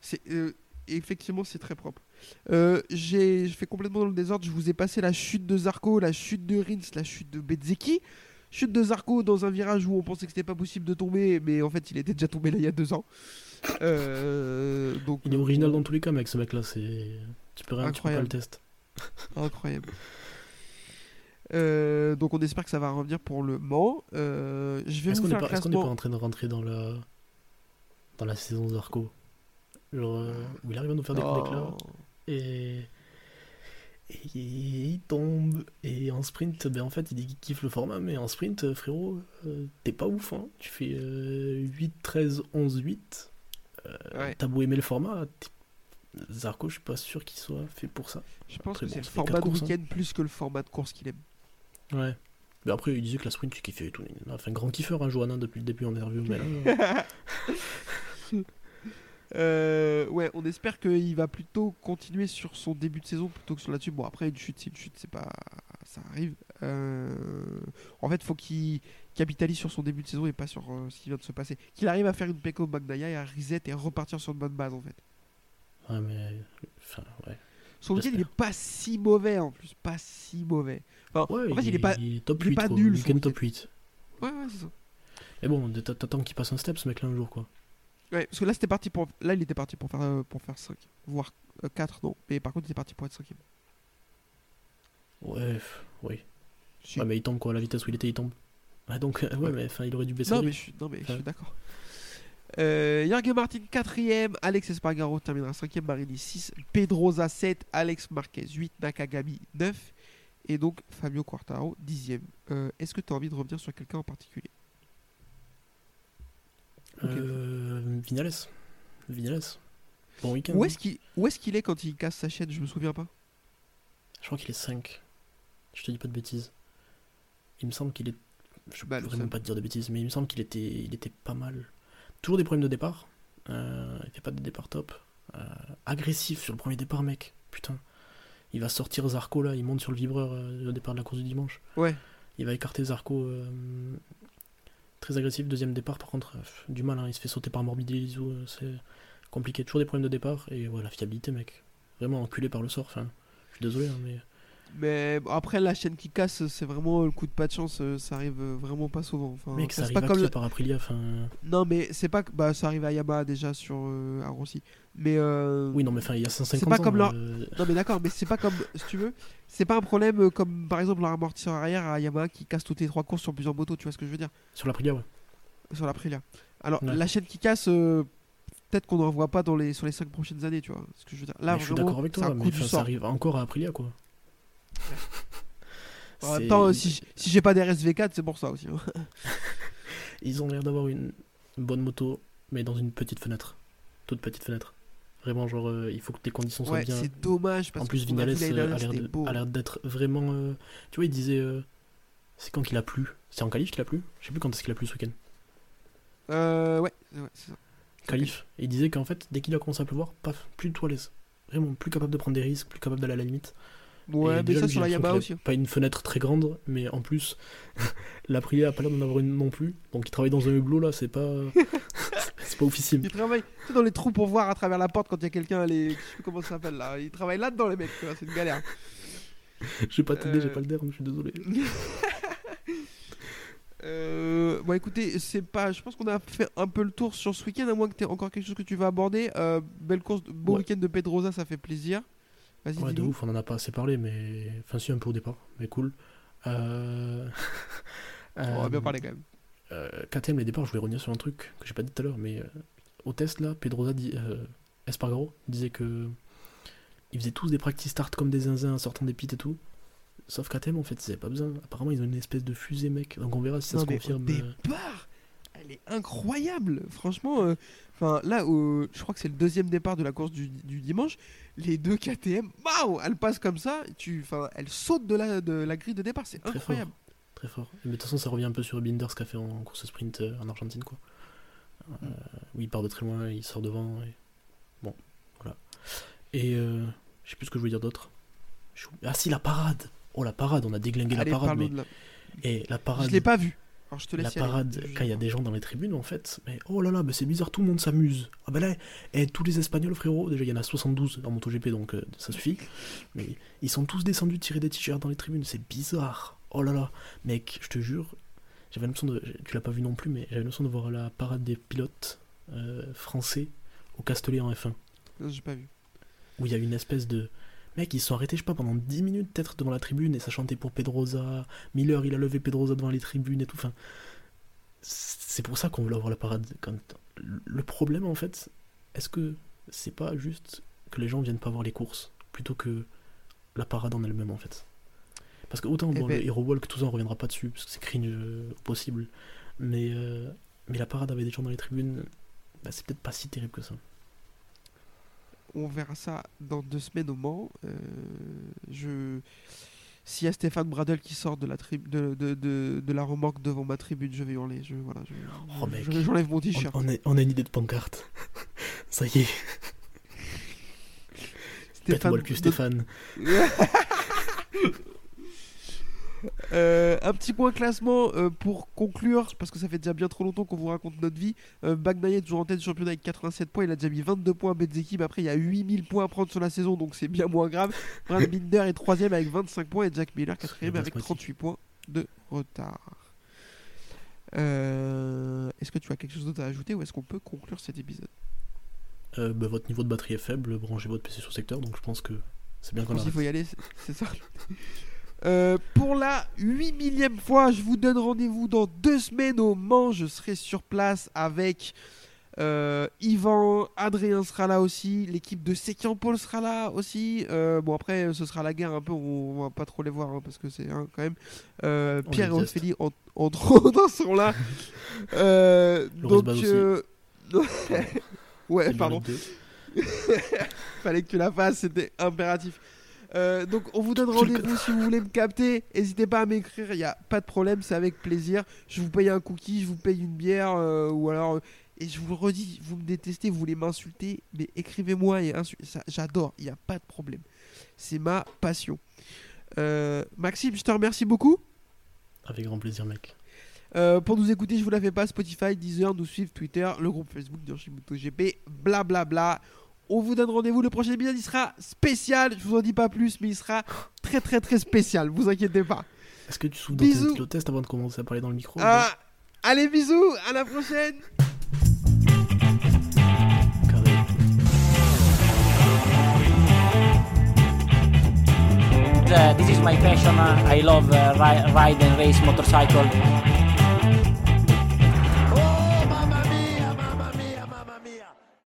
C'est, euh, effectivement, c'est très propre. Euh, j'ai je fais complètement dans le désordre. Je vous ai passé la chute de Zarco, la chute de Rins, la chute de Bezzeki. Chute de Zarco dans un virage où on pensait que c'était pas possible de tomber, mais en fait, il était déjà tombé là il y a deux ans. Euh, donc, Il est original dans tous les cas, mec, ce mec-là, c'est. Tu peux rien, tu peux pas le test. Incroyable. Euh, donc on espère que ça va revenir pour le Mans. Euh, je vais Est-ce qu'on n'est pas, est pas en train de rentrer dans la. dans la saison Zarco? Genre, euh, où il arrive à nous faire des coups d'éclat. Oh. Et... et il tombe. Et en sprint, ben en fait, il dit qu'il kiffe le format, mais en sprint, frérot, t'es pas ouf. Hein. Tu fais euh, 8, 13, 11, 8. Ouais. T'as beau aimer le format, t'es- Zarco, je suis pas sûr qu'il soit fait pour ça. Je pense Après, que bon, c'est le format de hein. week-end plus que le format de course qu'il aime. Ouais. Mais après, il disait que la sprint, tu kiffais et tout. Enfin, grand kiffeur, hein, Johanna, depuis le début en interview. Mais là, euh, ouais, on espère qu'il va plutôt continuer sur son début de saison plutôt que sur là-dessus. Bon, après, une chute, c'est une chute, c'est pas. Ça arrive. Euh, En fait, faut qu'il capitalise sur son début de saison et pas sur euh, ce qui vient de se passer. Qu'il arrive à faire une Peko Magdaya et à reset et repartir sur une bonne base en fait. ouais, mais. Enfin, ouais. son week-end il est pas si mauvais en plus, pas si mauvais. Enfin, Ouais, en fait, il est pas. top il est 8, pas quoi. nul, Week-end son top 8. Ouais, ouais, c'est ça. Mais bon, t'att- t'attends qu'il passe un step, ce mec-là, un jour, quoi. Ouais, parce que là, c'était parti pour. Là, il était parti pour faire, euh, pour faire 5, voire 4, non. Mais par contre, il était parti pour être 5 Ouais, oui. Si. Ouais, mais il tombe, quoi. La vitesse où il était, il tombe. Ah, donc, euh, ouais, Ouais. mais enfin, il aurait dû baisser. Non, mais je suis, non, mais je suis d'accord. Euh, Jorge Martin 4ème, Alex Espargaro terminera 5ème, Marini 6, Pedroza 7, Alex Marquez 8, Nakagami 9, et donc Fabio Quartaro 10ème. Euh, Est-ce que tu as envie de revenir sur quelqu'un en particulier? Euh, Vignales. Vignales. Bon week-end. Où hein. est-ce qu'il où est-ce qu'il est quand il casse sa chaîne? Je me souviens pas. Je crois qu'il est 5. Je te dis pas de bêtises. Il me semble qu'il est. Je Bah, seul. pas te dire de bêtises, mais il me semble qu'il était, il était pas mal. Toujours des problèmes de départ. Euh, il fait pas de départ top. Euh, agressif sur le premier départ, mec. Putain. Il va sortir Zarco là, il monte sur le vibreur euh, au départ de la course du dimanche. Ouais. Il va écarter Zarco. euh, très agressif, deuxième départ par contre, euh, du mal, hein, il se fait sauter par Morbidelli, c'est compliqué. Toujours des problèmes de départ, et voilà, la fiabilité, mec. Vraiment enculé par le sort, enfin, je suis désolé, hein, mais. Mais après, la chaîne qui casse, c'est vraiment le coup de pas de chance. euh, Ça arrive euh, vraiment pas souvent. Enfin, Mec, ça, ça c'est arrive pas à comme le- par Aprilia, enfin. Non, mais c'est pas. que- Bah, ça arrive à Yamaha déjà sur euh, à Rossi. Mais. euh, Oui, non, mais enfin, il y a 150 pas ans. comme leur- euh, Non, mais d'accord, mais c'est pas comme. Si tu veux, c'est pas un problème comme par exemple l'amortisseur arrière à Yamaha qui casse toutes les trois courses sur plusieurs motos. Tu vois ce que je veux dire? Sur l'Aprilia, ouais. Sur l'Aprilia. Alors, Ouais. la chaîne qui casse. Peut-être qu'on n'en voit pas dans les, sur les 5 prochaines années, tu vois. Ce que je veux dire. Là, Mais je suis d'accord avec c'est toi, mais enfin, ça arrive encore à Aprilia, quoi. En même C'est- temps, si, j'ai pas des RSV4, c'est pour ça aussi. hein. Ils ont l'air d'avoir une bonne moto, mais dans une petite fenêtre. Toute petite fenêtre. Vraiment, genre, euh, il faut que les conditions soient Ouais, bien. c'est dommage parce En plus, que a l'année euh, a l'air d'être vraiment. euh, Tu vois, il disait. euh, C'est quand qu'il a plu C'est en qualif qu'il a plu? Je sais plus quand est-ce qu'il a plu ce week-end. Euh, ouais, ouais, c'est ça. Qualif. Et il disait qu'en fait, dès qu'il a commencé à pleuvoir, paf, plus de l'aise. Vraiment, plus capable de prendre des risques, plus capable d'aller à la limite. Ouais, Et mais déjà, ça sur la l'impression aussi. Pas une fenêtre très grande, mais en plus, la prière a pas l'air d'en avoir une non plus. Donc il travaille dans un hublot là, c'est pas. c'est pas officiel. Il travaille dans les trous pour voir à travers la porte quand il y a quelqu'un, les... je sais plus comment ça s'appelle là. Il travaille là-dedans, les mecs, c'est une galère. Je vais pas t'aider, j'ai Euh. pas le derme, je suis désolé. Euh, bon, écoutez, c'est pas. Je pense qu'on a fait un peu le tour sur ce week-end, à moins que tu aies encore quelque chose que tu vas aborder. Euh, belle course, beau Ouais. week-end de Pedrosa, ça fait plaisir. Vas-y, Ouais, de ouf, on en a pas assez parlé, mais. Enfin, si, un peu au départ, mais cool. Euh... On va bien euh, parler quand même. Euh, KTM, les départs, je voulais revenir sur un truc que j'ai pas dit tout à l'heure, mais euh, au test là, Pedrosa dit, euh, Espargaro disait que ils faisaient tous des practice start comme des zinzins en sortant des pits et tout. Sauf KTM, en fait, ils avaient pas besoin. Apparemment, ils ont une espèce de fusée, mec. Donc on verra si ça Non, se mais confirme. Au euh, départ, elle est incroyable. Franchement, euh, enfin là, au- je crois que c'est le deuxième départ de la course du, du dimanche. Les deux KTM, waouh, elles passent comme ça. Tu, enfin, elles sautent de la, de la grille de départ. C'est Très incroyable. Très fort. Mais de toute façon, ça revient un peu sur Binder ce qu'a fait en course sprint euh, en Argentine, quoi. Euh, où il part de très loin, il sort devant. Et... Bon, voilà. Et euh, je sais plus ce que je voulais dire d'autre. Ah si, la parade Oh, la parade, on a déglingué Allez, la parade, mais. la- Et la parade. Je l'ai pas vu. Alors je te laisse La aller. parade, quand il y a des gens dans les tribunes, en fait, mais oh là là, mais c'est bizarre, tout le monde s'amuse. Ah ben là, et tous les Espagnols, frérot, déjà il y en a 72 dans MotoGP, donc euh, ça suffit. Mais ils sont tous descendus tirer des t-shirts dans les tribunes, c'est bizarre. Oh là là, mec, je te jure, j'avais l'impression de. Tu l'as pas vu non plus, mais j'avais l'impression de voir la parade des pilotes euh, français au Castellet en F1, Non, J'ai pas vu. où il y a une espèce de. Mec, ils se sont arrêtés, je sais pas, pendant 10 minutes peut-être devant la tribune et ça chantait pour Pedrosa. Miller, il a levé Pedrosa devant les tribunes et tout. Enfin, c'est pour ça qu'on voulait avoir la parade. Quand... Le problème, en fait, est-ce que c'est pas juste que les gens viennent pas voir les courses plutôt que la parade en elle-même, en fait? Parce que autant Eh bon, ben- le Hero Walk, tout ça, on reviendra pas dessus parce que c'est cringe euh, possible. Mais, euh, mais la parade avec des gens dans les tribunes, bah, c'est peut-être pas si terrible que ça. On verra ça dans deux semaines au Mans. Euh, je... S'il y a Stéphane Bradel qui sort de la, trib- de, de, de, de la remorque devant ma tribune, je vais hurler. Je, voilà, je, Oh, mec. je- j'enlève mon On, t-shirt. on a, on a une idée de pancarte. ça y est, pète-moi le cul, Stéphane. Euh, un petit point classement euh, pour conclure, parce que ça fait déjà bien trop longtemps qu'on vous raconte notre vie. Euh, Bagnaia est toujours en tête du championnat avec 87 points. Il a déjà mis 22 points à Benzeki, mais après il y a 8000 points à prendre sur la saison, donc c'est bien moins grave. Brad Binder est 3 avec 25 points et Jack Miller 4 Il avec reste 38 points de retard. Euh, est-ce que tu as quelque chose d'autre à ajouter ou est-ce qu'on peut conclure cet épisode? Bah, votre niveau de batterie est faible, branchez votre PC sur secteur, donc je pense que c'est bien qu'on arrête. faut y aller, c'est ça. Euh, pour la 8 millième fois, je vous donne rendez-vous dans deux semaines au Mans. Je serai sur place avec euh, Yvan, Adrien sera là aussi, l'équipe de Sekian Paul sera là aussi. Euh, bon, après, ce sera la guerre un peu, on, va pas trop les voir hein, parce que c'est hein, quand même. Euh, On Pierre et. Ophélie, en- entre autres, sont là. Donc, ouais, pardon. Lionel 2. Fallait que tu la fasses, c'était impératif. Euh, donc on vous donne rendez-vous si vous voulez me capter. N'hésitez pas à m'écrire, il n'y a pas de problème, c'est avec plaisir. Je vous paye un cookie, je vous paye une bière, euh, ou alors... euh, et je vous le redis, vous me détestez, vous voulez m'insulter, mais écrivez-moi et insu- ça, J'adore, il n'y a pas de problème. C'est ma passion. Euh, Maxime, je te remercie beaucoup. Avec grand plaisir, mec. Euh, pour nous écouter, je vous la fais pas Spotify, Deezer, nous suivre Twitter, le groupe Facebook d'Yoshimoto GP, blablabla. On vous donne rendez-vous. Le prochain épisode, il sera spécial. Je vous en dis pas plus, mais il sera très très très spécial. Vous inquiétez pas. Est-ce que tu souffles dans tes test avant de commencer à parler dans le micro Ah, allez, bisous. À la prochaine. Carré. Uh, this is my passion. Uh, I love uh, ri- ride and race motorcycle.